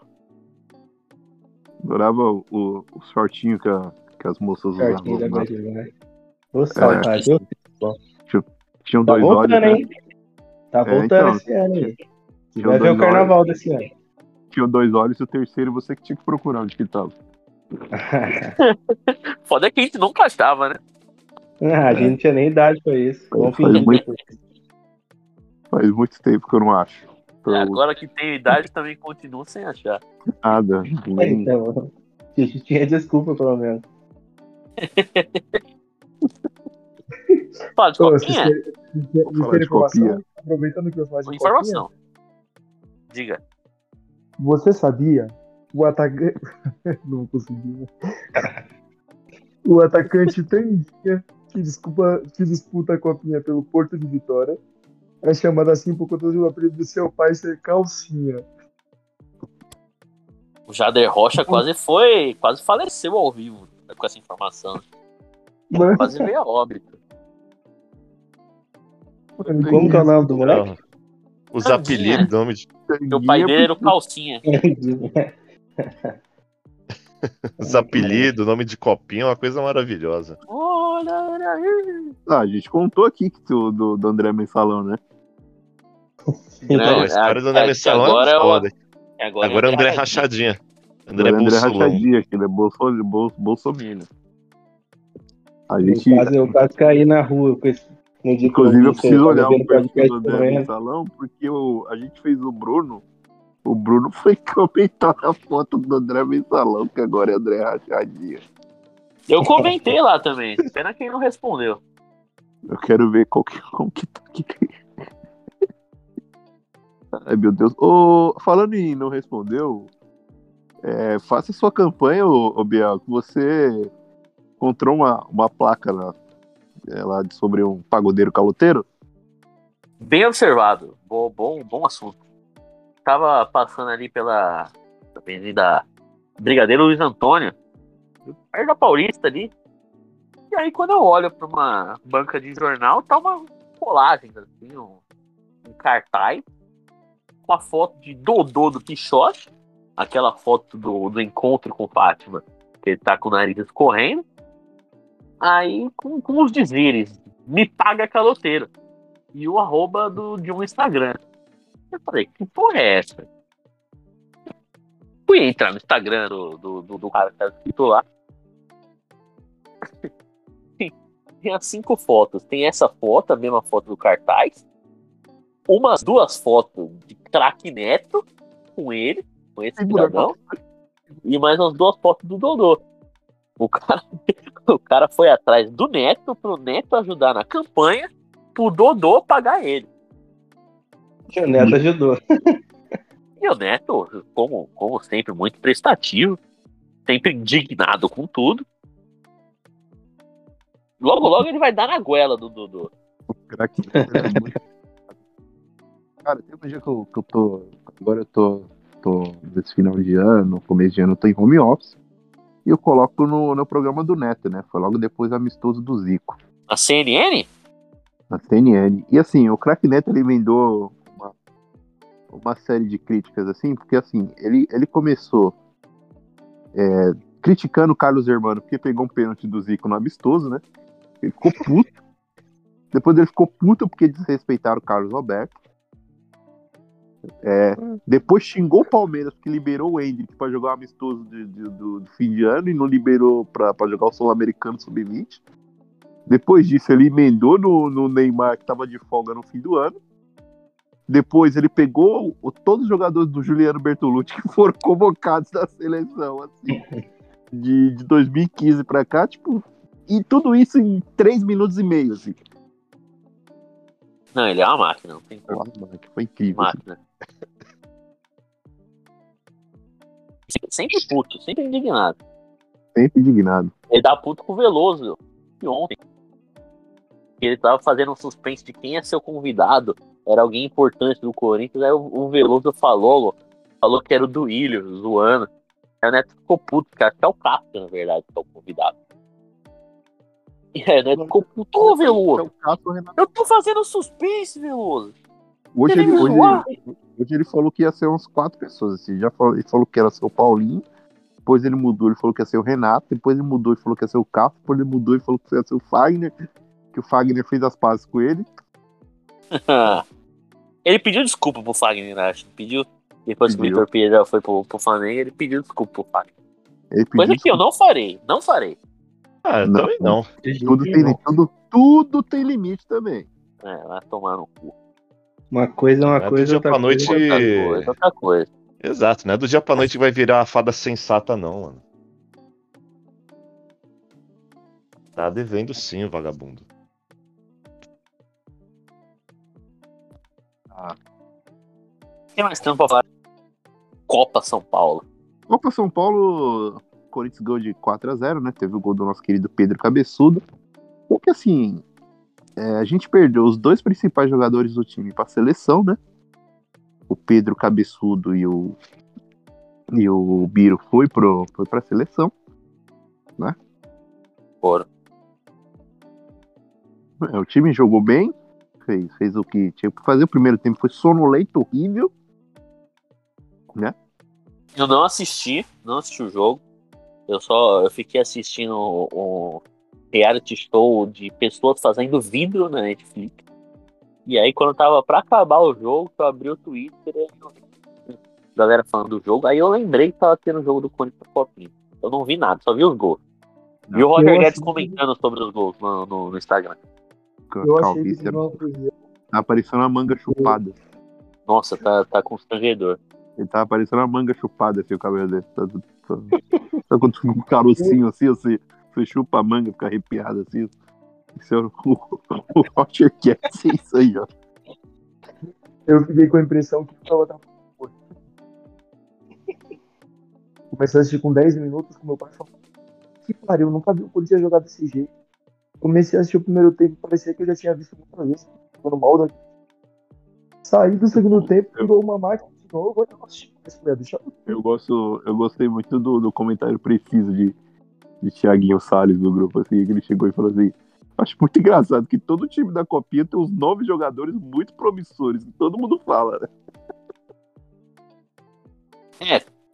Adorava o, o, shortinho que, a- que as moças usavam. Certinho da lá. Bad Boy. Ô, saudade. viu? Tinham Tá dois voltando, olhos, né? hein? Tá É, voltando então, esse ano aí. Você tinha vai ver o carnaval desse ano. Tinham dois olhos e o terceiro você que tinha que procurar onde que ele tava. Foda é que a gente nunca achava, né? Ah, a gente não tinha nem idade pra isso. Faz muito, faz muito tempo que eu não acho. Tô Agora que tem idade também continua sem achar. nada. Nem, Então, a gente tinha desculpa, pelo menos. Fala de Ô, copinha? falar copinha. informação? Aproveitando que eu falo de copinha, Informação. Diga. Você sabia? O atacante. Não consegui. né? O atacante Tanguinha, que, desculpa, que disputa a copinha pelo Porto de Vitória, é chamado assim por conta do apelido do seu pai ser Calcinha. O Jader Rocha quase foi, quase faleceu ao vivo com essa informação. Mano, Quase veio a óbito. Como que é o nome do moleque? Não. Os apelidos, nome de, o pai dele era o Calcinha. os apelidos, nome de copinho é uma coisa maravilhosa. Olha, aí. Ah, a gente contou aqui que do, do, do André Mensalão, né? Não, a história do André Mensalão agora é é o- foda. Agora, Agora é André Rachadinha. André André. Rachadinha, que ele é bolso, bolso, bolsominion. A gente, Eu quase, eu quase caí na rua com esse. Inclusive, eu preciso olhar vendo o perfil do André. Mensalão, porque o, a gente fez o Bruno. O Bruno foi comentar a foto do André Mensalão, que agora é André Rachadinha. Eu comentei lá também. Pena que ele não respondeu. Eu quero ver qual que, como que tá aqui. Ai, meu Deus. Ô, falando em não respondeu, é, faça sua campanha, ô, ô Biel, que você encontrou uma, uma placa lá, é, lá sobre um pagodeiro caloteiro. Bem observado. Bom, bom, bom assunto. Tava passando ali pela Avenida Brigadeiro Luiz Antônio, perto da Paulista ali. E aí, quando eu olho para uma banca de jornal, tá uma colagem, assim, um, um cartaz com a foto de Dodô do Pichote, aquela foto do, do encontro com Fátima, que ele tá com o nariz escorrendo. Aí, com, com os dizeres, me paga caloteiro e o arroba do, de um Instagram. Eu falei, que porra é essa? Fui entrar no Instagram do, do, do, do cara que tá escrito lá. Tem as cinco fotos. Tem essa foto, a mesma foto do cartaz. Umas duas fotos de craque Neto com ele, com esse cidadão. E mais umas duas fotos do Dodô. O cara, o cara foi atrás do Neto pro Neto ajudar na campanha, pro Dodô pagar ele. O Neto ajudou. E o Neto, como, como sempre, muito prestativo, sempre indignado com tudo. Logo, logo ele vai dar na goela do craque Neto é muito. Cara, tem um dia que eu, que eu tô. Agora eu tô, tô nesse final de ano, começo de ano, eu tô em home office. E eu coloco no, no programa do Neto, né? Foi logo depois amistoso do Zico. A CNN? na CNN. E assim, o craque Neto ele emendou uma, série de críticas, assim, porque assim, ele, ele começou é, criticando o Carlos Hermano porque pegou um pênalti do Zico no amistoso, né? Ele ficou puto. Depois ele ficou puto porque desrespeitaram o Carlos Alberto. É, depois xingou o Palmeiras porque liberou o Hendrick para jogar o amistoso de- de- do, do fim de ano e não liberou para jogar o Sul-Americano Sub-20. Depois disso, ele emendou no, no Neymar, que estava de folga no fim do ano. Depois, ele pegou o- todos os jogadores do Juliano Bertolucci que foram convocados da seleção, assim, de, de 2015 para cá, tipo, e tudo isso em três minutos e meio, assim. Não, ele é uma máquina, não tem como. Mano, que foi incrível. assim. Máquina. Sempre- Sempre puto, sempre indignado. Sempre indignado. Ele dá puto com o Veloso. E ontem. Ele tava fazendo um suspense de quem ser o convidado. Era alguém importante do Corinthians. Aí o, o Veloso falou, falou que era o Duílio, zoando. Aí o Neto ficou puto, porque acho que é o Kafka, na verdade, que é o convidado. E aí o Neto ficou puto, ô Veloso, Cássio eu tô fazendo suspense, Veloso. Hoje Ele hoje, hoje ele falou que ia ser umas quatro pessoas. Assim. Já falou, ele falou que era ser o Paulinho, depois ele mudou, ele falou que ia ser o Renato, depois ele mudou e falou que ia ser o Capo, depois ele mudou e falou que ia ser o Fagner, que o Fagner fez as pazes com ele. ele pediu desculpa pro Fagner, acho. Pediu. Depois que o. Vitor Pereira foi pro, pro Flamengo, ele pediu desculpa pro Fagner. Ele pediu Coisa que eu não farei, não farei. Não. Ah, eu também não. tudo, tem, tudo, tudo tem limite também. É, vai tomar no cu. Uma coisa é uma É do coisa, dia outra pra coisa noite. Outra coisa, outra coisa. Exato, né? Do dia pra noite vai virar a fada sensata, não, mano. Tá devendo sim, o vagabundo. O que mais temos pra falar? Copa São Paulo. Copa São Paulo, Corinthians ganhou de 4 a 0 né? Teve o gol do nosso querido Pedro Cabeçudo. Porque assim, é, a gente perdeu os dois principais jogadores do time pra seleção, né? O Pedro Cabeçudo e o e o Biro foi pro foi para seleção. Foram. É, o time jogou bem, fez, fez o que tinha que fazer. O primeiro tempo foi sonolento, horrível. Eu não assisti, não assisti o jogo. Eu só eu fiquei assistindo o, o reality show de pessoas fazendo vidro na Netflix. E aí, quando tava pra acabar o jogo, eu abri o Twitter e eu galera falando do jogo. Aí eu lembrei que tava tendo o jogo do Corinthians Copinha. Eu não vi nada, só vi os gols. Vi o Roger Guedes comentando sobre os gols no, no- no Instagram. Eu Calvície, uma tá aparecendo a manga chupada. Nossa, tá, tá constrangedor. Ele tava parecendo uma manga chupada, assim, o cabelo dele. Tá, tá, tá, quando fica um carocinho assim, assim, você chupa a manga, fica arrepiado assim. Isso é o, o, o Roger Guedes, é isso aí, ó. Eu fiquei com a impressão que tava tava- Comecei a assistir com 10 minutos, com meu pai falou: Que pariu, eu nunca vi o Corinthians jogar desse jeito. Comecei a assistir o primeiro tempo, parecia que eu já tinha visto muitas vezes. Ficando mal daqui. Saí do segundo tempo, virou uma máquina de novo, eu assisti ah, deixa eu Eu, gosto, eu gostei muito do, do comentário preciso de, de Thiaguinho Salles do grupo, assim, que ele chegou e falou assim. Acho muito engraçado que todo time da Copinha tem uns nove jogadores muito promissores, que todo mundo fala, né?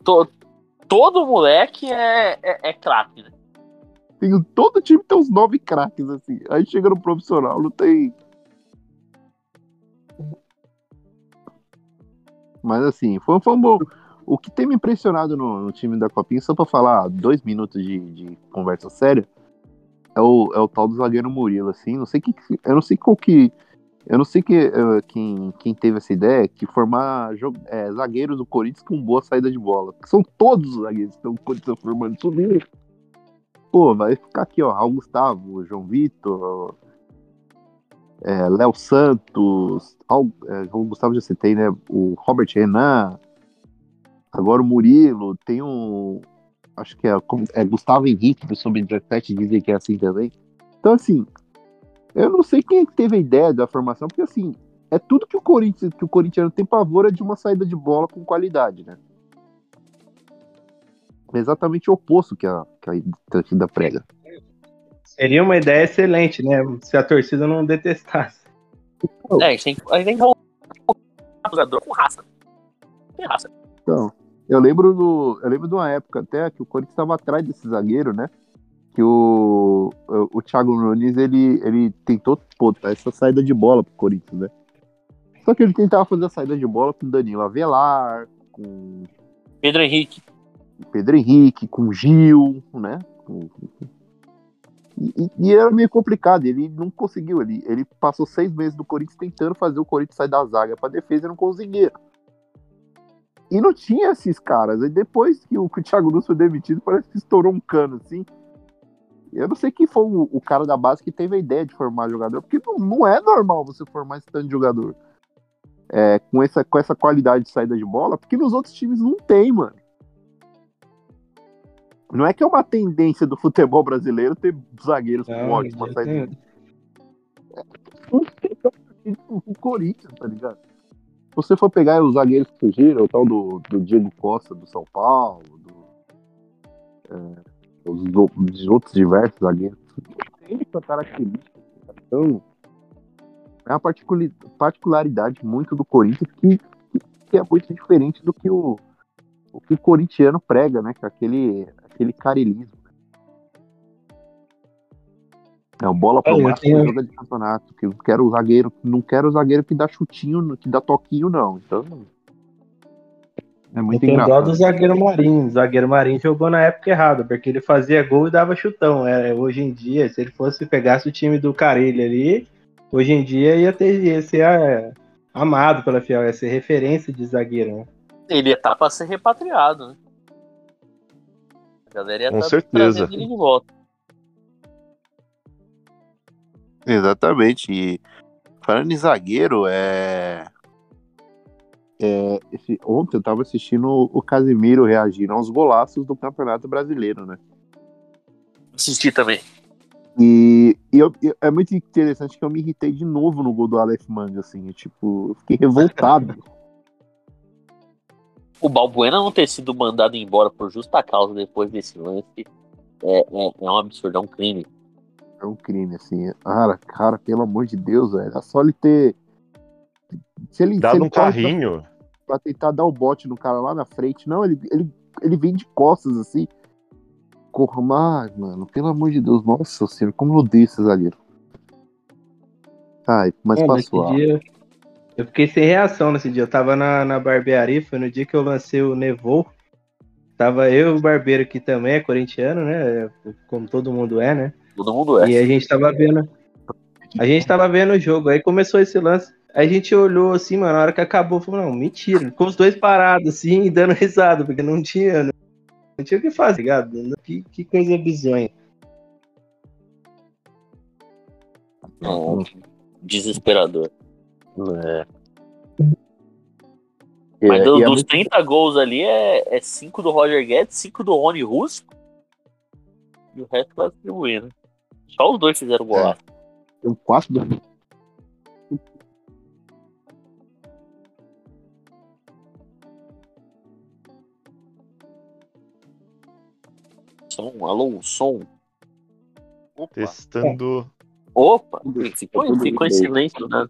To- todo moleque é, é, é craque, né? Tem, todo time tem uns nove craques, assim. Aí chega no profissional, não tem. Mas assim, foi, foi um bom. O que tem me impressionado no, no time da Copinha, só pra falar dois minutos de, de conversa séria, é o, é o tal do zagueiro Murilo, assim. Não sei que. Eu não sei qual que. Eu não sei que, eh, quem, quem teve essa ideia, que formar eh, zagueiros do Corinthians com boa saída de bola. São todos os zagueiros que estão o Corinthians formando. Pô, vai ficar aqui, ó, Raul Gustavo, João Vitor, é, Léo Santos, Raul, é, Gustavo já citei, né? O Robert Renan, agora o Murilo, tem um. Acho que é, é Gustavo Henrique do Sub-17, dizem que é assim também. Então, assim, eu não sei quem é que teve a ideia da formação, porque assim, é tudo que o Corinthians, que o corintiano tem pavor é de uma saída de bola com qualidade, né? É exatamente o oposto que a, que a torcida prega. Seria uma ideia excelente, né? Se a torcida não detestasse. É, a gente tem, a gente tem que voltar um jogador com raça. Tem raça. Então, eu lembro do. Eu lembro de uma época até que o Corinthians estava atrás desse zagueiro, né? Que o, o, o Thiago Nunes ele, ele tentou pô, essa saída de bola pro Corinthians, né? Só que ele tentava fazer a saída de bola com Danilo Avelar, com Pedro Henrique. Pedro Henrique, com Gil, né? E, e- e era meio complicado, ele não conseguiu. Ele, ele passou seis meses do Corinthians tentando fazer o Corinthians sair da zaga para defesa e não conseguia. E não tinha esses caras. E depois que o, que o Thiago Nunes foi demitido, parece que estourou um cano assim. Eu não sei quem foi o, o cara da base que teve a ideia de formar jogador, porque não, não é normal você formar esse tanto de jogador é, com, essa, com essa qualidade de saída de bola, porque nos outros times não tem, mano. Não é que é uma tendência do futebol brasileiro ter zagueiros com Não, ótima saída o Corinthians, tá ligado? Se você for pegar os zagueiros que surgiram, o tal do, do Diego Costa do São Paulo, do, é, os, do- os outros diversos zagueiros, tem essa característica. Então, é uma particularidade muito do Corinthians que, que, que é muito diferente do que o, o que o corintiano prega, né? Que é aquele, aquele carilismo. É o bola pro Olha, eu máximo tenho- joga de campeonato. Que eu quero o zagueiro, não quero o zagueiro que dá chutinho, que dá toquinho, não. Então. É Eu muito tenho dó engraçado. do zagueiro Marinho. O zagueiro Marinho jogou na época errada, porque ele fazia gol e dava chutão. É, hoje em dia, se ele fosse pegasse o time do Carilho ali, hoje em dia ia, ter, ia ser é, amado pela Fiel, ia ser referência de zagueiro, né? Ele ia estar pra ser repatriado, né? A galera ia Com tá certeza. ele de volta. Exatamente. E falando em zagueiro, é. é, esse- ontem eu tava assistindo o- o Casimiro reagindo aos golaços do Campeonato Brasileiro, né? Assisti também. E, e eu- eu- é muito interessante que eu me irritei de novo no gol do Aleph Manga, assim. eu, tipo, eu fiquei revoltado. O Balbuena não ter sido mandado embora por justa causa depois desse lance é, é, é um absurdo, é um crime. É um crime, assim. Cara, cara, pelo amor de Deus, velho. É só ele ter. Se ele, se Dado ele um corre carrinho. Pra, pra tentar dar o bote no cara lá na frente. Não, ele, ele, ele vem de costas, assim. Corra mais, mano. Pelo amor de Deus. Nossa senhora, como eu odeio esse zagueiro. Ai, mas É, nesse passou. ah. dia, eu fiquei sem reação nesse dia. Eu tava na, na barbearia, foi no dia que eu lancei o Nevou. Tava eu o barbeiro aqui também, é corintiano, né? Como todo mundo é, né? Todo mundo é. E a gente tava vendo. A gente tava vendo o jogo. Aí começou esse lance. Aí a gente olhou assim, mano, na hora que acabou, falou, não, mentira. Ficou os dois parados, assim, dando risada, porque não tinha. Não, não tinha o que fazer, ligado? Que, que coisa bizonha. É, desesperador. É. Mas É, do- é dos muito- 30 gols ali, é 5 do Roger Guedes, 5 do Rony Russo. E o resto vai distribuindo. Só os dois fizeram golaço. eu quase do- Som, alô, som. Testando. Opa, ficou, ficou em silêncio, né?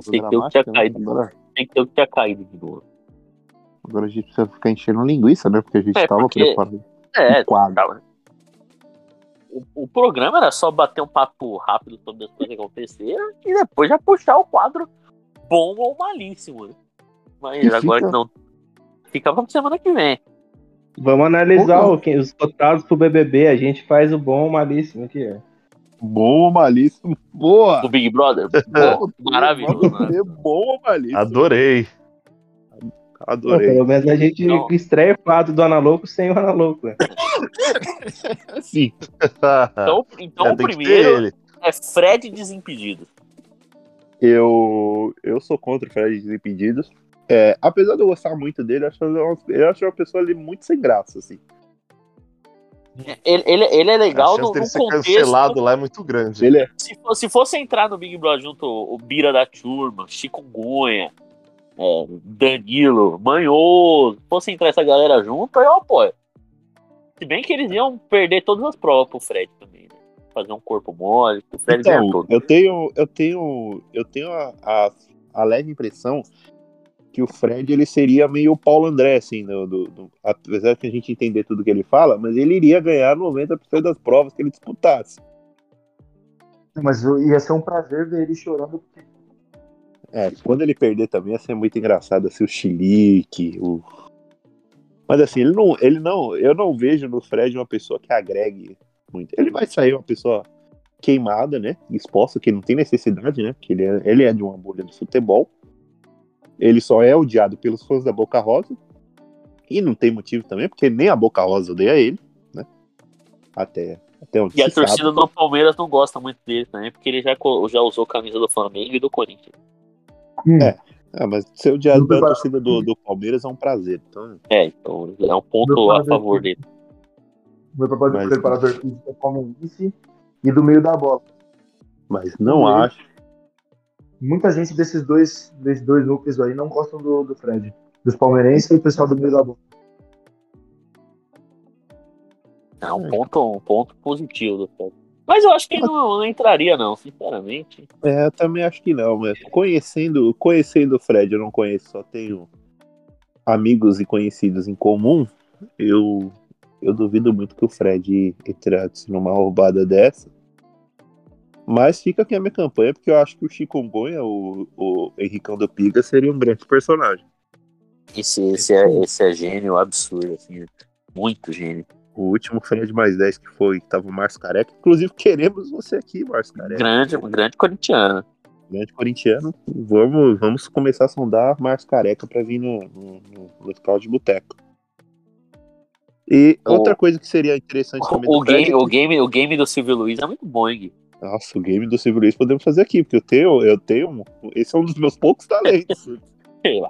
Tem que ter o que tinha dramática, né? caído. Agora, Tem que ter o que tinha caído de novo. agora a gente precisa ficar enchendo linguiça, né? Porque a gente É, tava porque- preparando É, quadro. tava. O, o programa era só bater um papo rápido sobre as coisas que aconteceram e depois já puxar o quadro bom ou malíssimo. Né? Mas E agora fica- que não. Fica pra semana que vem. Vamos analisar o que- os cotados pro BBB. A gente faz o bom ou o malíssimo aqui, ó. Bom ou malíssimo? Boa! Do Big Brother. Bom, maravilhoso, né? ou malíssimo? Adorei. Pô, Adorei. pelo menos a gente Não. estreia o quadro do Analoco sem o Analoco, né? Sim. Então, então É, o primeiro é Fred Desimpedido. Eu, eu sou contra o Fred Desimpedidos. É, apesar de eu gostar muito dele, eu acho, ele uma- eu acho uma pessoa ali muito sem graça, assim. Ele, ele, ele é legal no, no ser contexto. cancelado lá é muito grande. Ele é. Se, fo- se fosse entrar no Big Brother junto o Bira da Turma, Chikungunya, é, Danilo, Manhoso, fosse entrar essa galera junto, eu apoio. Se bem que eles iam perder todas as provas pro Fred também, né? Fazer um corpo mole, o Fred Então, tudo. eu tenho, eu tenho, eu tenho a, a, a leve impressão que o Fred ele seria meio o Paulo André, assim, do, do- do- apesar de a gente entender tudo que ele fala, mas ele iria ganhar 90% das provas que ele disputasse. Mas ia ser um prazer ver ele chorando. É, quando ele perder também ia ser muito engraçado, assim, o chilique, o... Mas assim, ele não, ele não, eu não vejo no Fred uma pessoa que agregue muito. Ele vai sair uma pessoa queimada, né, exposta, que não tem necessidade, né, porque ele é, ele é de uma bolha do futebol. Ele só é odiado pelos fãs da Boca Rosa. E não tem motivo também, porque nem a Boca Rosa odeia ele, né, até, até onde E a sabe. torcida do Palmeiras não gosta muito dele também, porque ele já, já usou camisa do Flamengo e do Corinthians. É. Ah, mas ser odiado pela torcida do, do Palmeiras é um prazer. Então, É, então é um ponto a favor aqui. dele. Meu preparador, Mas- preparador físico é palmeirense e do meio da bola. mas não acho. Muita gente desses dois, desses dois núcleos aí não gostam do, do Fred. Dos palmeirenses e o pessoal do meio da bola. É um ponto, um ponto positivo do Fred. Mas eu acho que não, não entraria, não, sinceramente. É, eu também acho que não, mas conhecendo, conhecendo o Fred, eu não conheço, só tenho amigos e conhecidos em comum, eu, eu duvido muito que o Fred entrasse numa roubada dessa. Mas fica aqui a minha campanha, porque eu acho que o Chikungunya, o, o Henricão do Piga, seria um grande personagem. Esse, esse, é, esse é gênio absurdo, assim. Muito gênio. O último Fred mais 10 que foi, que tava o Márcio Careca. Inclusive, queremos você aqui, Márcio Careca. Grande, grande corintiano. grande corintiano. Vamos, vamos começar a sondar Márcio Careca para vir no, no, no local de boteco. E O- outra coisa que seria interessante também O Fred game, é o, game, o game do Silvio Luiz é muito bom, hein? Nossa, o game do Silvio podemos fazer aqui, porque eu tenho, eu tenho. Esse é um dos meus poucos talentos.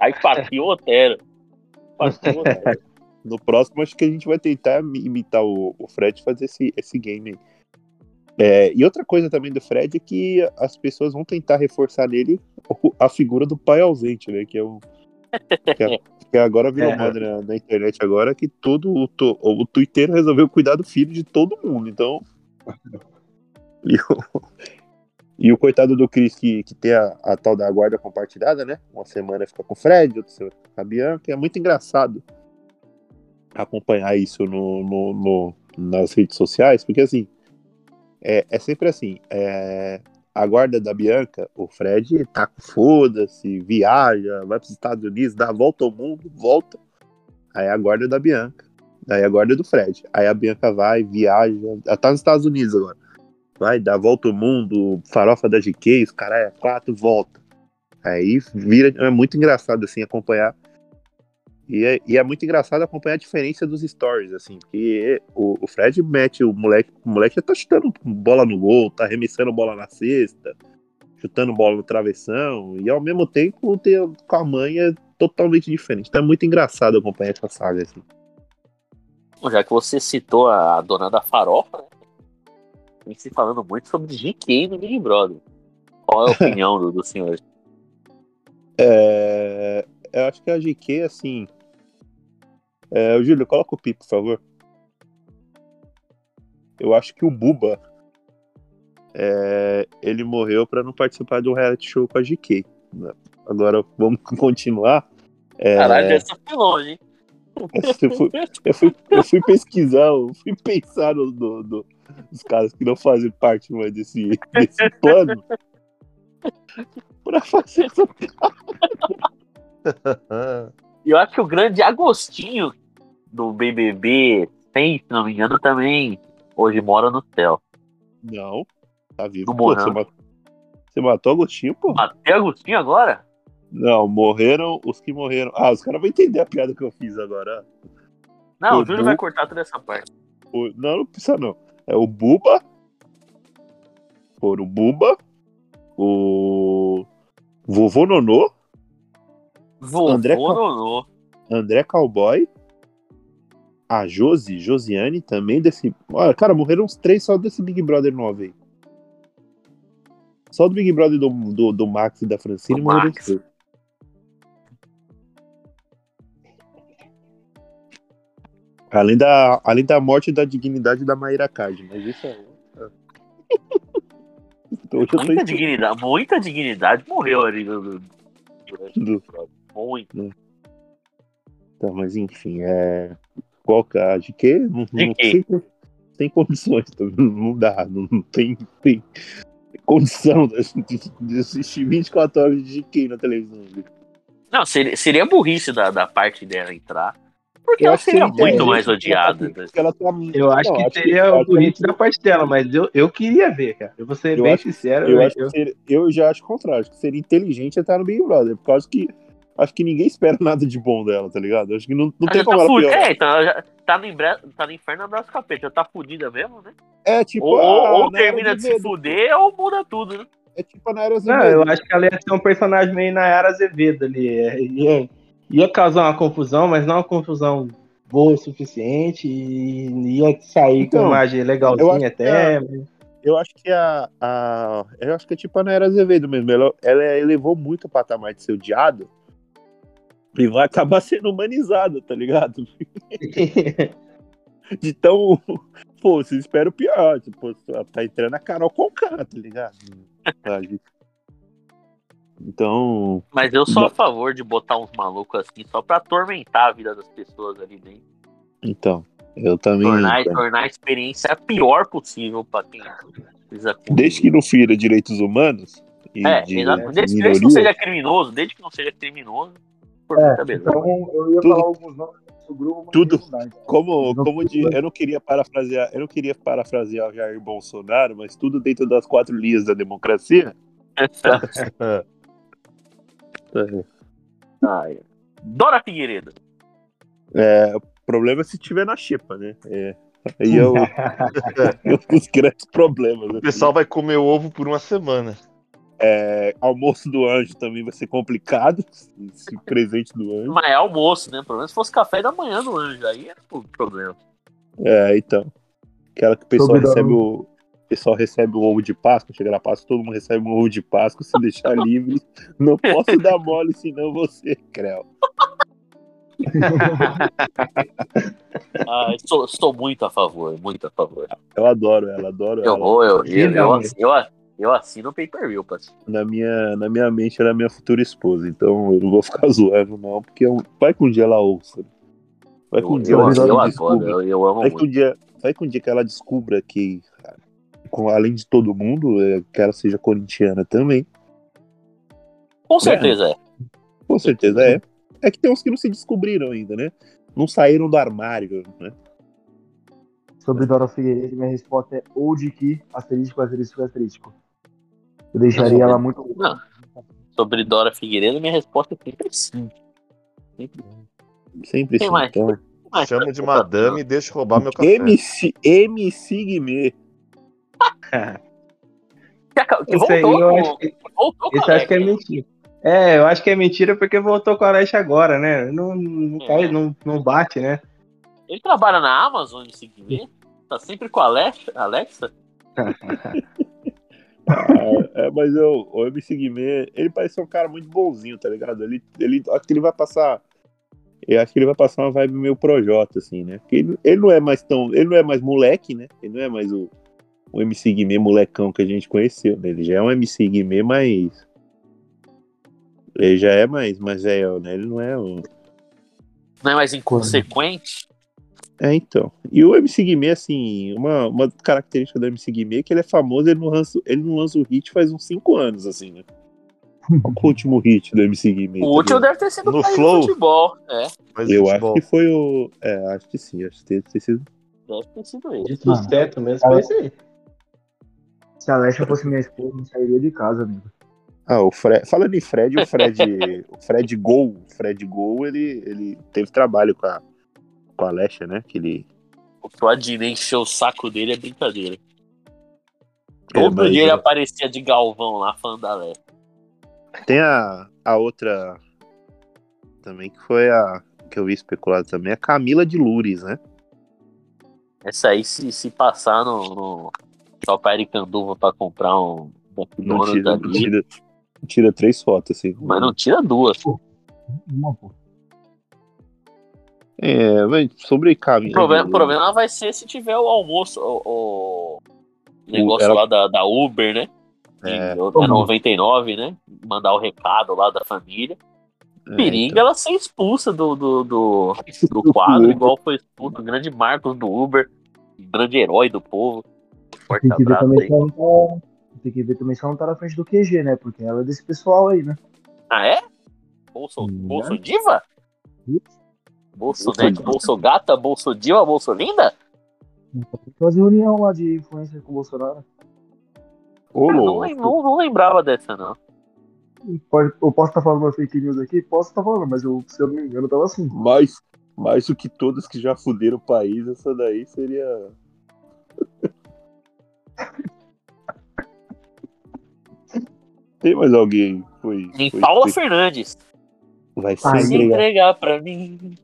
Aí partiu o Otero. Partiu o Otero. no próximo, acho que a gente vai tentar imi- imitar o, o Fred e fazer esse, esse game aí. É, e outra coisa também do Fred é que as pessoas vão tentar reforçar nele a figura do pai ausente, né? Que é o. Que, é- que agora virou É. moda na, na internet agora que todo o, to- o Twitter resolveu cuidar do filho de todo mundo. Então. E o, e o coitado do Chris que, que tem a, a tal da guarda compartilhada, né? Uma semana fica com o Fred, outra semana fica com a Bianca. É muito engraçado acompanhar isso no, no- no- nas redes sociais, porque assim, é, é sempre assim, é, a guarda da Bianca, o Fred tá com foda-se, viaja, vai para os Estados Unidos, dá a volta ao mundo, volta, aí a guarda da Bianca, aí a guarda do Fred, aí a Bianca vai, viaja, ela tá nos Estados Unidos agora, vai, a volta ao mundo, farofa da GK, os caras é quatro, volta, aí vira, é muito engraçado assim acompanhar e é, e é muito engraçado acompanhar a diferença dos stories, assim, porque o, o Fred mete o moleque, o moleque já tá chutando bola no gol, tá arremessando bola na cesta, chutando bola no travessão, e ao mesmo tempo tem, com a mãe é totalmente diferente. Então é muito engraçado acompanhar essa saga, assim. Já que você citou a dona da farofa, né? Vem se falando muito sobre GK no Big Brother. Qual é a opinião do, do senhor? É, eu acho que a GQ, assim. É, o Júlio, coloca o pi, por favor. Eu acho que o Buba. é, ele morreu para não participar de um reality show com a GK. Agora vamos continuar. É, Caralho, essa foi longe, hein? eu, fui, eu, fui, eu fui pesquisar, eu fui pensar no, no- nos caras que não fazem parte mais desse, desse plano. Pra fazer essa E eu acho que o grande Agostinho do BBB 100, se não me engano, também hoje mora no céu. Não, tá vivo. Não Pô, você, matou, você matou Agostinho, pô? Matei Agostinho agora? Não, morreram os que morreram. Ah, os caras vão entender a piada que eu fiz agora. Não, O o Júlio Bu- vai cortar toda essa parte. O- não, não precisa não. É o Buba. Foram o Buba. O. Vovô Nonô. Vovô André Nonô. André Cowboy. A Josi, Josiane também desse. Olha, cara, morreram uns três só desse Big Brother 9 aí. Só do Big Brother do, do, do Max e da Francine morreram três. Além da, além da morte da dignidade da Maíra Card, mas isso é. Tô Muita em- dignidade, muita dignidade morreu ali do, do. Muito. Tá, mas enfim, é. Qual que é? De quê? Não, De não- quê? Sem, sem condições, tá? não dá, não, não tem, tem condição de, de- assistir 24 horas de quem na televisão. Não, seria, seria burrice da, da parte dela entrar. Porque Eu ela acho que seria seria muito mais odiada. ela tá- Eu acho não, que seria acho bonito que- da parte dela, mas eu, eu queria ver, cara. Eu vou ser Eu bem acho que- sincero. Eu, eu- acho que seria- eu já acho o contrário, acho que seria inteligente estar no Big Brother, por causa que acho que ninguém espera nada de bom dela, tá ligado? Acho que não, não Ela tem já como tá ela fudida. É, então ela já tá no, embre... tá no inferno abraço capeta. Já tá fudida mesmo, né? É tipo, ou a ou Nayara termina de se fuder ou muda tudo, né? É tipo a Nayara Não, Azevedo. eu acho que ela ia ser um personagem meio Nayara Azevedo ali. é, Ia, ia causar uma confusão, mas não uma confusão boa o suficiente. E ia sair Então, com imagem eu legalzinha até. Eu acho que a, a. Eu acho que é tipo a Nayara Azevedo mesmo. Ela, ela elevou muito o patamar de ser odiado. E vai acabar sendo humanizada, tá ligado? De tão. Pô, você espera o pior. Tipo, tá entrando a Carol Conká, tá ligado? Então. Mas eu sou a favor de botar uns malucos assim só pra atormentar a vida das pessoas ali dentro. Então. Eu também. Tornar, tornar a experiência a pior possível pra quem precisa. Desde que não fira direitos humanos. E É, de exato. Desde, desde que não seja criminoso, desde que não seja criminoso, por É, então eu ia Tudo- falar alguns nomes do grupo, tudo- então. Como, como de, eu não queria parafrasear, eu não queria parafrasear o Jair Bolsonaro, mas tudo dentro das quatro linhas da democracia. Ai. Dora Figueiredo. É, o problema é se tiver na xepa, né? É, aí é o, é um dos grandes problemas. O assim. pessoal vai comer ovo por uma semana. É, almoço do anjo também vai ser complicado. Esse presente do anjo. Mas é almoço, né? Pelo menos se fosse café da manhã do anjo, aí era o problema. É, então. Aquela que o pessoal Sobre recebe o. O pessoal recebe o ovo de Páscoa, chega na Páscoa, todo mundo recebe um ovo de Páscoa, se deixar livre. Não posso dar mole, senão você, Creu. Ah, sou, sou muito a favor, muito a favor. Eu adoro ela, adoro Eu ela. vou, eu, eu, eu, eu, eu assino o pay-per-view, parceiro. Na minha, na minha mente ela é minha futura esposa, então eu não vou ficar zoando, não, porque eu- vai que um dia ela ouça. Vai que um Eu, dia eu, ela eu adoro, descubra. eu, eu amo Vai que, um dia, vai que um dia que ela descubra que, além de todo mundo, é, que ela seja corintiana também. Com certeza é. Com certeza é. É que tem uns que não se descobriram ainda, né? Não saíram do armário, né? Sobre Dora Figueiredo, minha resposta é ou de que, asterístico, asterístico, asterístico. Eu deixaria ela muito. Não. Sobre Dora Figueiredo, minha resposta é sempre sim. Sempre Sempre sim. mais. Então, Mas, Chama de madame e deixa eu roubar meu café. MC, MC Guimê. Que Esse aí voltou, eu com- acho que, voltou com acho que é Alex, mentira. É, eu acho que é mentira porque voltou com a Alex agora, né? Não, não, cai, É. não, não bate, né? Ele trabalha na Amazon, esse Guimê. Tá sempre com a Alexa. Alexa. Ah, é, mas eu, o MC Guimê, ele parece ser um cara muito bonzinho, tá ligado? Ele, ele, acho que ele vai passar. Eu acho que ele vai passar uma vibe meio projota, assim, né? Porque ele, ele não é mais tão. Ele não é mais moleque, né? Ele não é mais o, o MC Guimê molecão que a gente conheceu, né? Ele já é um MC Guimê mais. Ele já é mais, mais velho, né? Ele não é um. Não é mais inconsequente. É, então. E o MC Guimê, assim, uma, uma característica do MC Guimê é que ele é famoso, ele não lança, ele não lança o hit faz uns 5 anos, assim, né? Qual que é o último hit do MC Guimê? O tá último deve ter sido No Flow? futebol. É, Mas Eu futebol. acho que foi o. É, acho que sim, acho que deve ter sido. deve ter sido ele. De sucesso mesmo, foi isso aí. Se a Alexa fosse minha esposa, eu não sairia de casa, amigo. Ah, o Fred. Falando em Fred, o Fred. o Fred Gol. O Fred Gol, ele, ele teve trabalho com a, com a Alexa, né? Que ele. O que o Adnet encheu o saco dele é brincadeira. É, Todo mas, dia ele é, aparecia de Galvão lá falando da Lé. Tem a, a outra. Também que foi a. Que eu vi especulado também, a Camila de Lures, né? Essa aí, se, se passar no, no Shopping Aricanduva pra comprar um Não McDonald's tira, não ali, tira, tira três fotos, assim. mas não tira duas. Uma, pô. É, mas sobre O Camila. problema, Loures, problema vai ser se tiver o almoço, o, o negócio ela- lá da, da Uber, né? É. é 99, né? Mandar o recado lá da família. é, Periga então. ela ser expulsa do, do, do, do quadro, igual foi expulso o grande Marcos do Uber, grande herói do povo. Forte Tem que ver abraço também aí. se ela não tá. Tem que ver também se ela não tá na frente do QG, né? Porque ela é desse pessoal aí, né? Ah, é? Bolso, Hum, bolso diva? Isso. Bolso Bolso net, diva. bolso gata, bolso diva, bolso linda? Tem que fazer reunião lá de influencer com o Bolsonaro. Ô, Ah, não, não, não lembrava dessa, não. Pode- eu posso estar falando uma fake news aqui? Posso estar falando, mas eu, se eu não me engano, tava assim. Mais, mais do que todas que já fuderam o país, essa daí seria. Tem mais alguém foi. Em foi- Paula foi- Fernandes. vai Ai, ser Se entregar. entregar pra mim.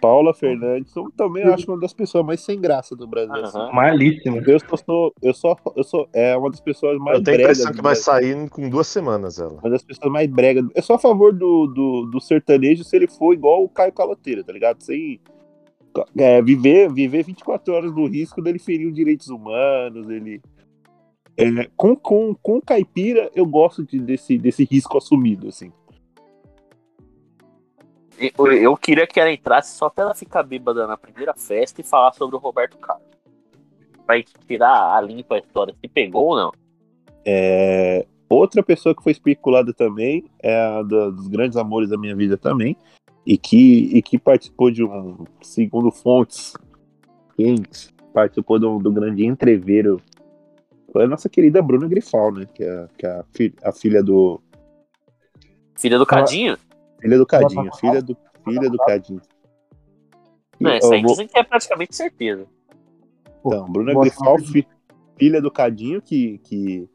Paula Fernandes, eu também acho uma das pessoas mais sem graça do Brasil. assim. Aham. Malíssimo. Eu só sou, eu só, eu sou, é uma das pessoas mais Eu tenho a impressão que vai sair com duas semanas ela. Uma das pessoas mais bregas. Eu sou a favor do, do, do sertanejo se ele for igual o Caio Caloteira, tá ligado? Sem é, viver, viver 24 horas no risco dele ferir os direitos humanos, ele. É, com, com, com caipira, eu gosto de, desse, desse risco assumido, assim. Eu, eu queria que ela entrasse só pra ela ficar bêbada na primeira festa e falar sobre o Roberto Carlos. Vai tirar a limpa a história se pegou ou não. É, outra pessoa que foi especulada também é a da- dos grandes amores da minha vida também, e que, e que participou de um, segundo fontes quentes, participou do, do grande entreveiro. Foi a nossa querida Bruna Grifal, né? Que é, que é a, fi- a filha do. Filha do Cadinho? Filha do Cadinho, filha do, filha do Cadinho. Não, essa aí vou- dizem que é praticamente certeza. Então, Bruna Grifal, fi- filha do Cadinho, que, que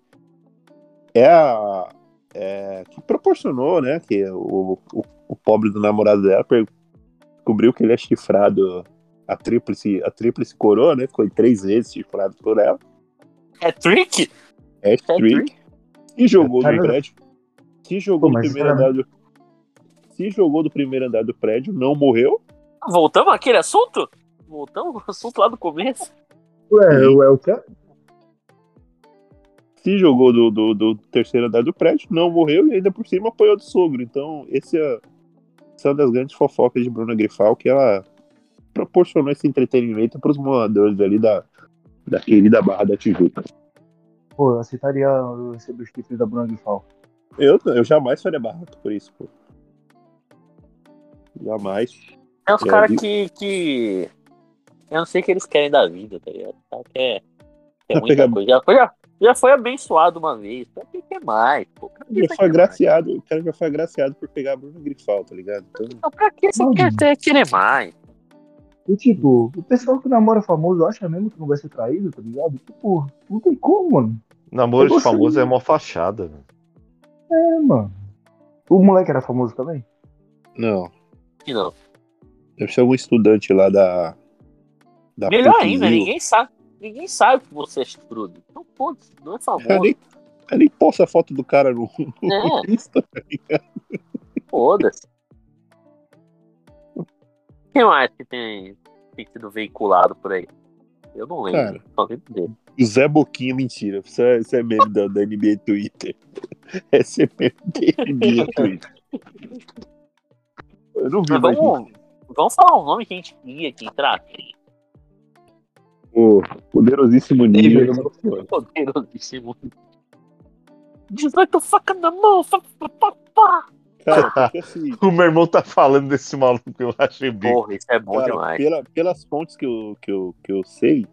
é a. é, que proporcionou, né? Que o, o, o pobre do namorado dela descobriu que ele é chifrado a tríplice, a tríplice coroa, né? Foi três vezes chifrado por ela. É trick? É trick. E jogou no prédio. Se jogou Pô, mas primeiro é- andar do. Se jogou do primeiro andar do prédio, não morreu. Voltamos àquele assunto? Voltamos ao assunto lá do começo? Ué, ué, o quê? Se jogou do, do, do terceiro andar do prédio, não morreu e ainda por cima apoiou do sogro. Então, esse é, essa é uma das grandes fofocas de Bruna Grifal, que ela proporcionou esse entretenimento para os moradores ali da, da querida Barra da Tijuca. Pô, eu aceitaria receber os títulos da Bruna Grifal. Eu, eu jamais faria barraco por isso, pô. Jamais. É os É, caras que, que. Eu não sei o que eles querem da vida, tá ligado? O cara quer, quer Vai muita pegar- coisa. Já, já foi abençoado uma vez. Pra que quer mais? Pô, pra que Já foi quer mais? agraciado, o cara já foi agraciado por pegar a Bruna Grifal, tá ligado? Então, Então, pra que você Mano. quer ter, querer mais? E tipo, o pessoal que namora famoso acha mesmo que não vai ser traído, tá ligado? Tipo, não tem como, mano. Namoro de famoso é mó fachada. velho. É, mano. O moleque era famoso também? não. Que não. Deve ser algum estudante lá da. da Melhor ainda, ninguém sabe. Ninguém sabe que você é chifrudo. Então, pô, não é Eu famoso. nem, eu nem posto a foto do cara no, no É. Insta. Foda-se. O que mais que tem, tem sido veiculado por aí? Eu não lembro. Cara. O Zé Boquinha, mentira. Isso é, isso é meme da, da NBA Twitter. Esse é meme da NBA Twitter. Eu não vi Mas vamos, vamos falar um nome que a gente queria que entrasse. O poderosíssimo nível. Poderosíssimo. 18 faca na mão. Cara, assim, O meu irmão tá falando desse maluco, eu achei bem. Porra, isso é bom cara, demais. pela- pelas fontes que eu, que, eu, que eu sei,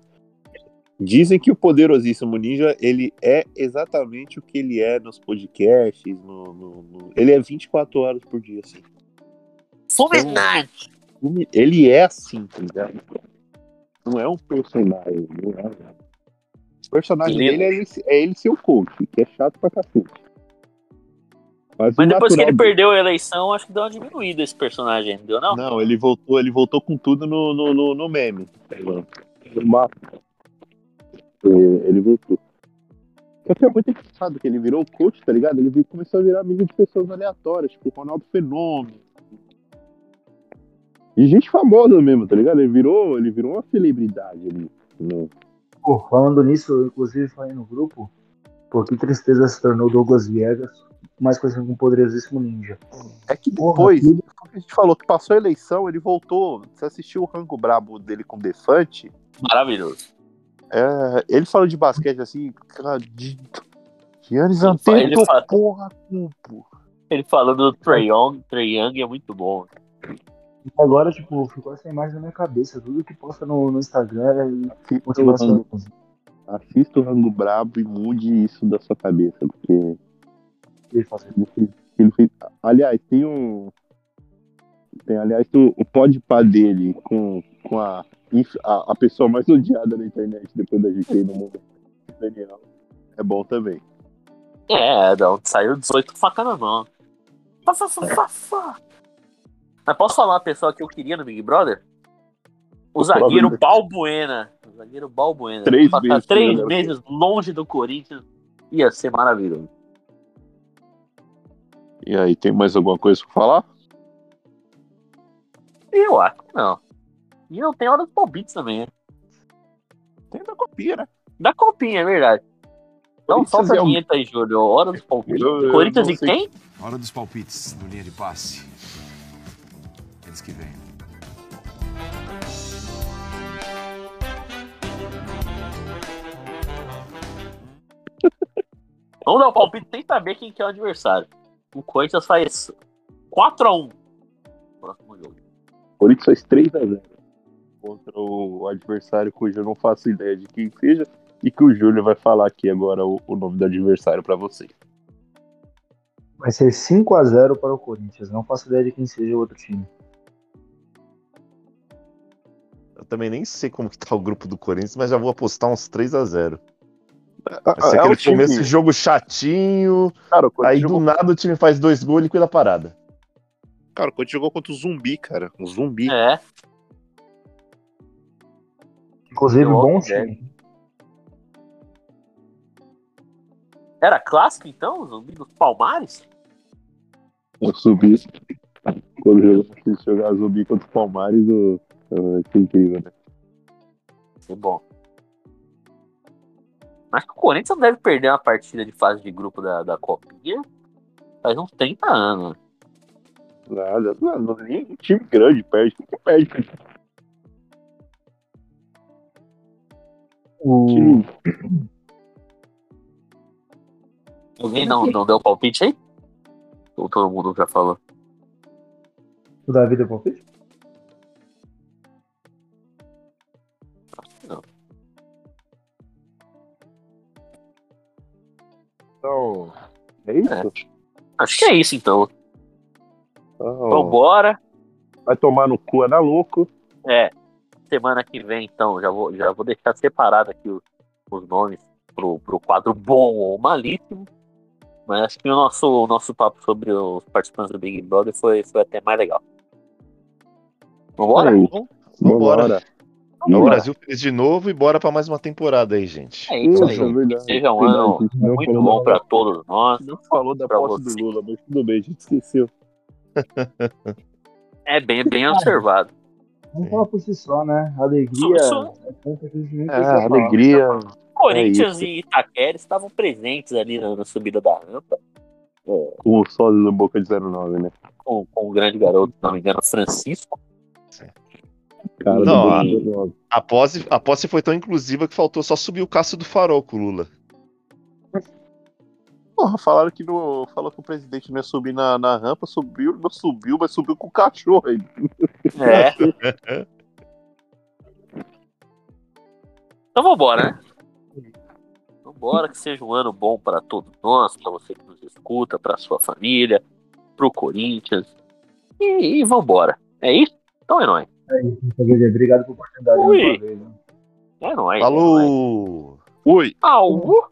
Dizem que o poderosíssimo ninja, ele é exatamente o que ele é nos podcasts, no, no- no- ele é 24 horas por dia, assim. Fulminante! Ele é assim, tá ligado? Não é um personagem, não é. O personagem Ele- dele é ele, é ele ser o coach, que é chato pra cacete. Mas, Mas depois que ele dele- perdeu a eleição, acho que deu uma diminuída esse personagem, não deu não? Não, ele voltou, ele voltou com tudo no, no, no, no meme. No mapa. É, Ele voltou. Só que é muito engraçado que ele virou coach, tá ligado? Ele começou a virar amigo de pessoas aleatórias, tipo Ronaldo Fenômeno. E gente famosa mesmo, tá ligado? Ele virou, ele virou uma celebridade ali. No... Pô, falando nisso, eu inclusive falei no grupo, pô, que tristeza se tornou Douglas Viegas, mais conhecido como Poderosíssimo Ninja. É que Porra, depois, tudo- como a gente falou que passou a eleição, ele voltou. Você assistiu o rango brabo dele com o Defante? Maravilhoso. É, ele falou de basquete assim, cara, de. Giannis fa- porra, cupo. Ele falando do Trae Young, Trae Young é muito bom. E agora, tipo, ficou essa imagem na minha cabeça. Tudo que posta no, no Instagram é Assista o, motivação. rango, assista o rango brabo e mude isso da sua cabeça, porque Ele faz ele fez, ele fez- aliás, tem um. Tem, aliás, tem o, podpah dele com, com a, a, a pessoa mais odiada na internet depois da gente aí no mundo. Daniel. É bom também. É, não, saiu 18 com faca na mão. Fá, fá, fá, fá, fá. Mas posso falar uma pessoa que eu queria no Big Brother? O zagueiro Balbuena. O zagueiro Balbuena. Três Passar vezes, três né? meses longe do Corinthians ia ser maravilhoso. E aí, tem mais alguma coisa pra falar? Eu acho que não. E não tem hora dos palpites também, né? Tem da copia, né? Da copinha, é verdade. Então solta é a um- vinheta aí, Júlio. Hora dos palpites. Eu- eu Corinthians e quem? Hora dos palpites no linha de passe. Eles que vêm. Vamos dar o palpite sem saber quem que é o adversário. O Corinthians faz 4x1. Próximo jogo. Corinthians faz 3x0 contra o adversário cujo eu não faço ideia de quem seja e que o Júlio vai falar aqui agora o, o nome do adversário pra vocês. Vai ser 5x0 para o Corinthians. Não faço ideia de quem seja o outro time. Também nem sei como que tá o grupo do Corinthians, mas já vou apostar uns 3 a 0 Vai Ah, ser é aquele começo de jogo chatinho, Cara, o aí do jogou, nada o time faz dois gols e liquida a parada. cara, o Corinthians jogou contra o Zumbi, cara. Um zumbi. É, Inclusive, Eu bom time. era clássico então? O zumbi dos Palmares? Eu subi. Quando eu assisti jogar zumbi contra o Palmares, o... ah, foi incrível, né? Que bom. Mas que o Corinthians não deve perder uma partida de fase de grupo da, da Copinha faz uns 30 anos. Nada, não, não, nem um time grande perde. Quem perde? cara? O... Time Alguém não, não deu palpite aí? Ou todo mundo já falou? o Davi deu palpite? Então, é isso? É. Acho que é isso então. Então, Vambora. vai tomar no cu, Ana Louco. É. Semana que vem, então, já vou, já vou deixar separado aqui os, os nomes pro, pro quadro bom ou malíssimo. Mas acho que o nosso, o nosso papo sobre os participantes do Big Brother foi, foi até mais legal. Vambora? É. Vambora. Vambora. O Vambora. Brasil fez de novo e bora pra mais uma temporada aí, gente. É isso aí. é verdade. Seja um ano não muito bom pra todos nós. Não falou da posse você. do Lula, mas tudo bem, a gente esqueceu. É bem, bem observado. Vamos falar por si só, né? Alegria. É gente nem É, falar. alegria. Corinthians isso. e Itaquera estavam presentes ali na, na subida da rampa. é, Com o sósia do Boca de 09, né? com, com o grande garoto, se não me engano, Francisco. Cara, Não, a- de 19. A posse, a posse foi tão inclusiva que faltou só subir o Cássio do Farol com o Lula. Porra, falaram que no, falou que o presidente não ia subir na, na rampa, subiu, não subiu, mas subiu com o cachorro aí. É. então vambora, né? Vambora, que seja um ano bom para todos nós, para você que nos escuta, para sua família, pro Corinthians. E, e vambora. É isso? Então é nóis. É isso. Obrigado pela oportunidade. Ui. vez, né? É nóis. É nóis. Falou! Ui! Au!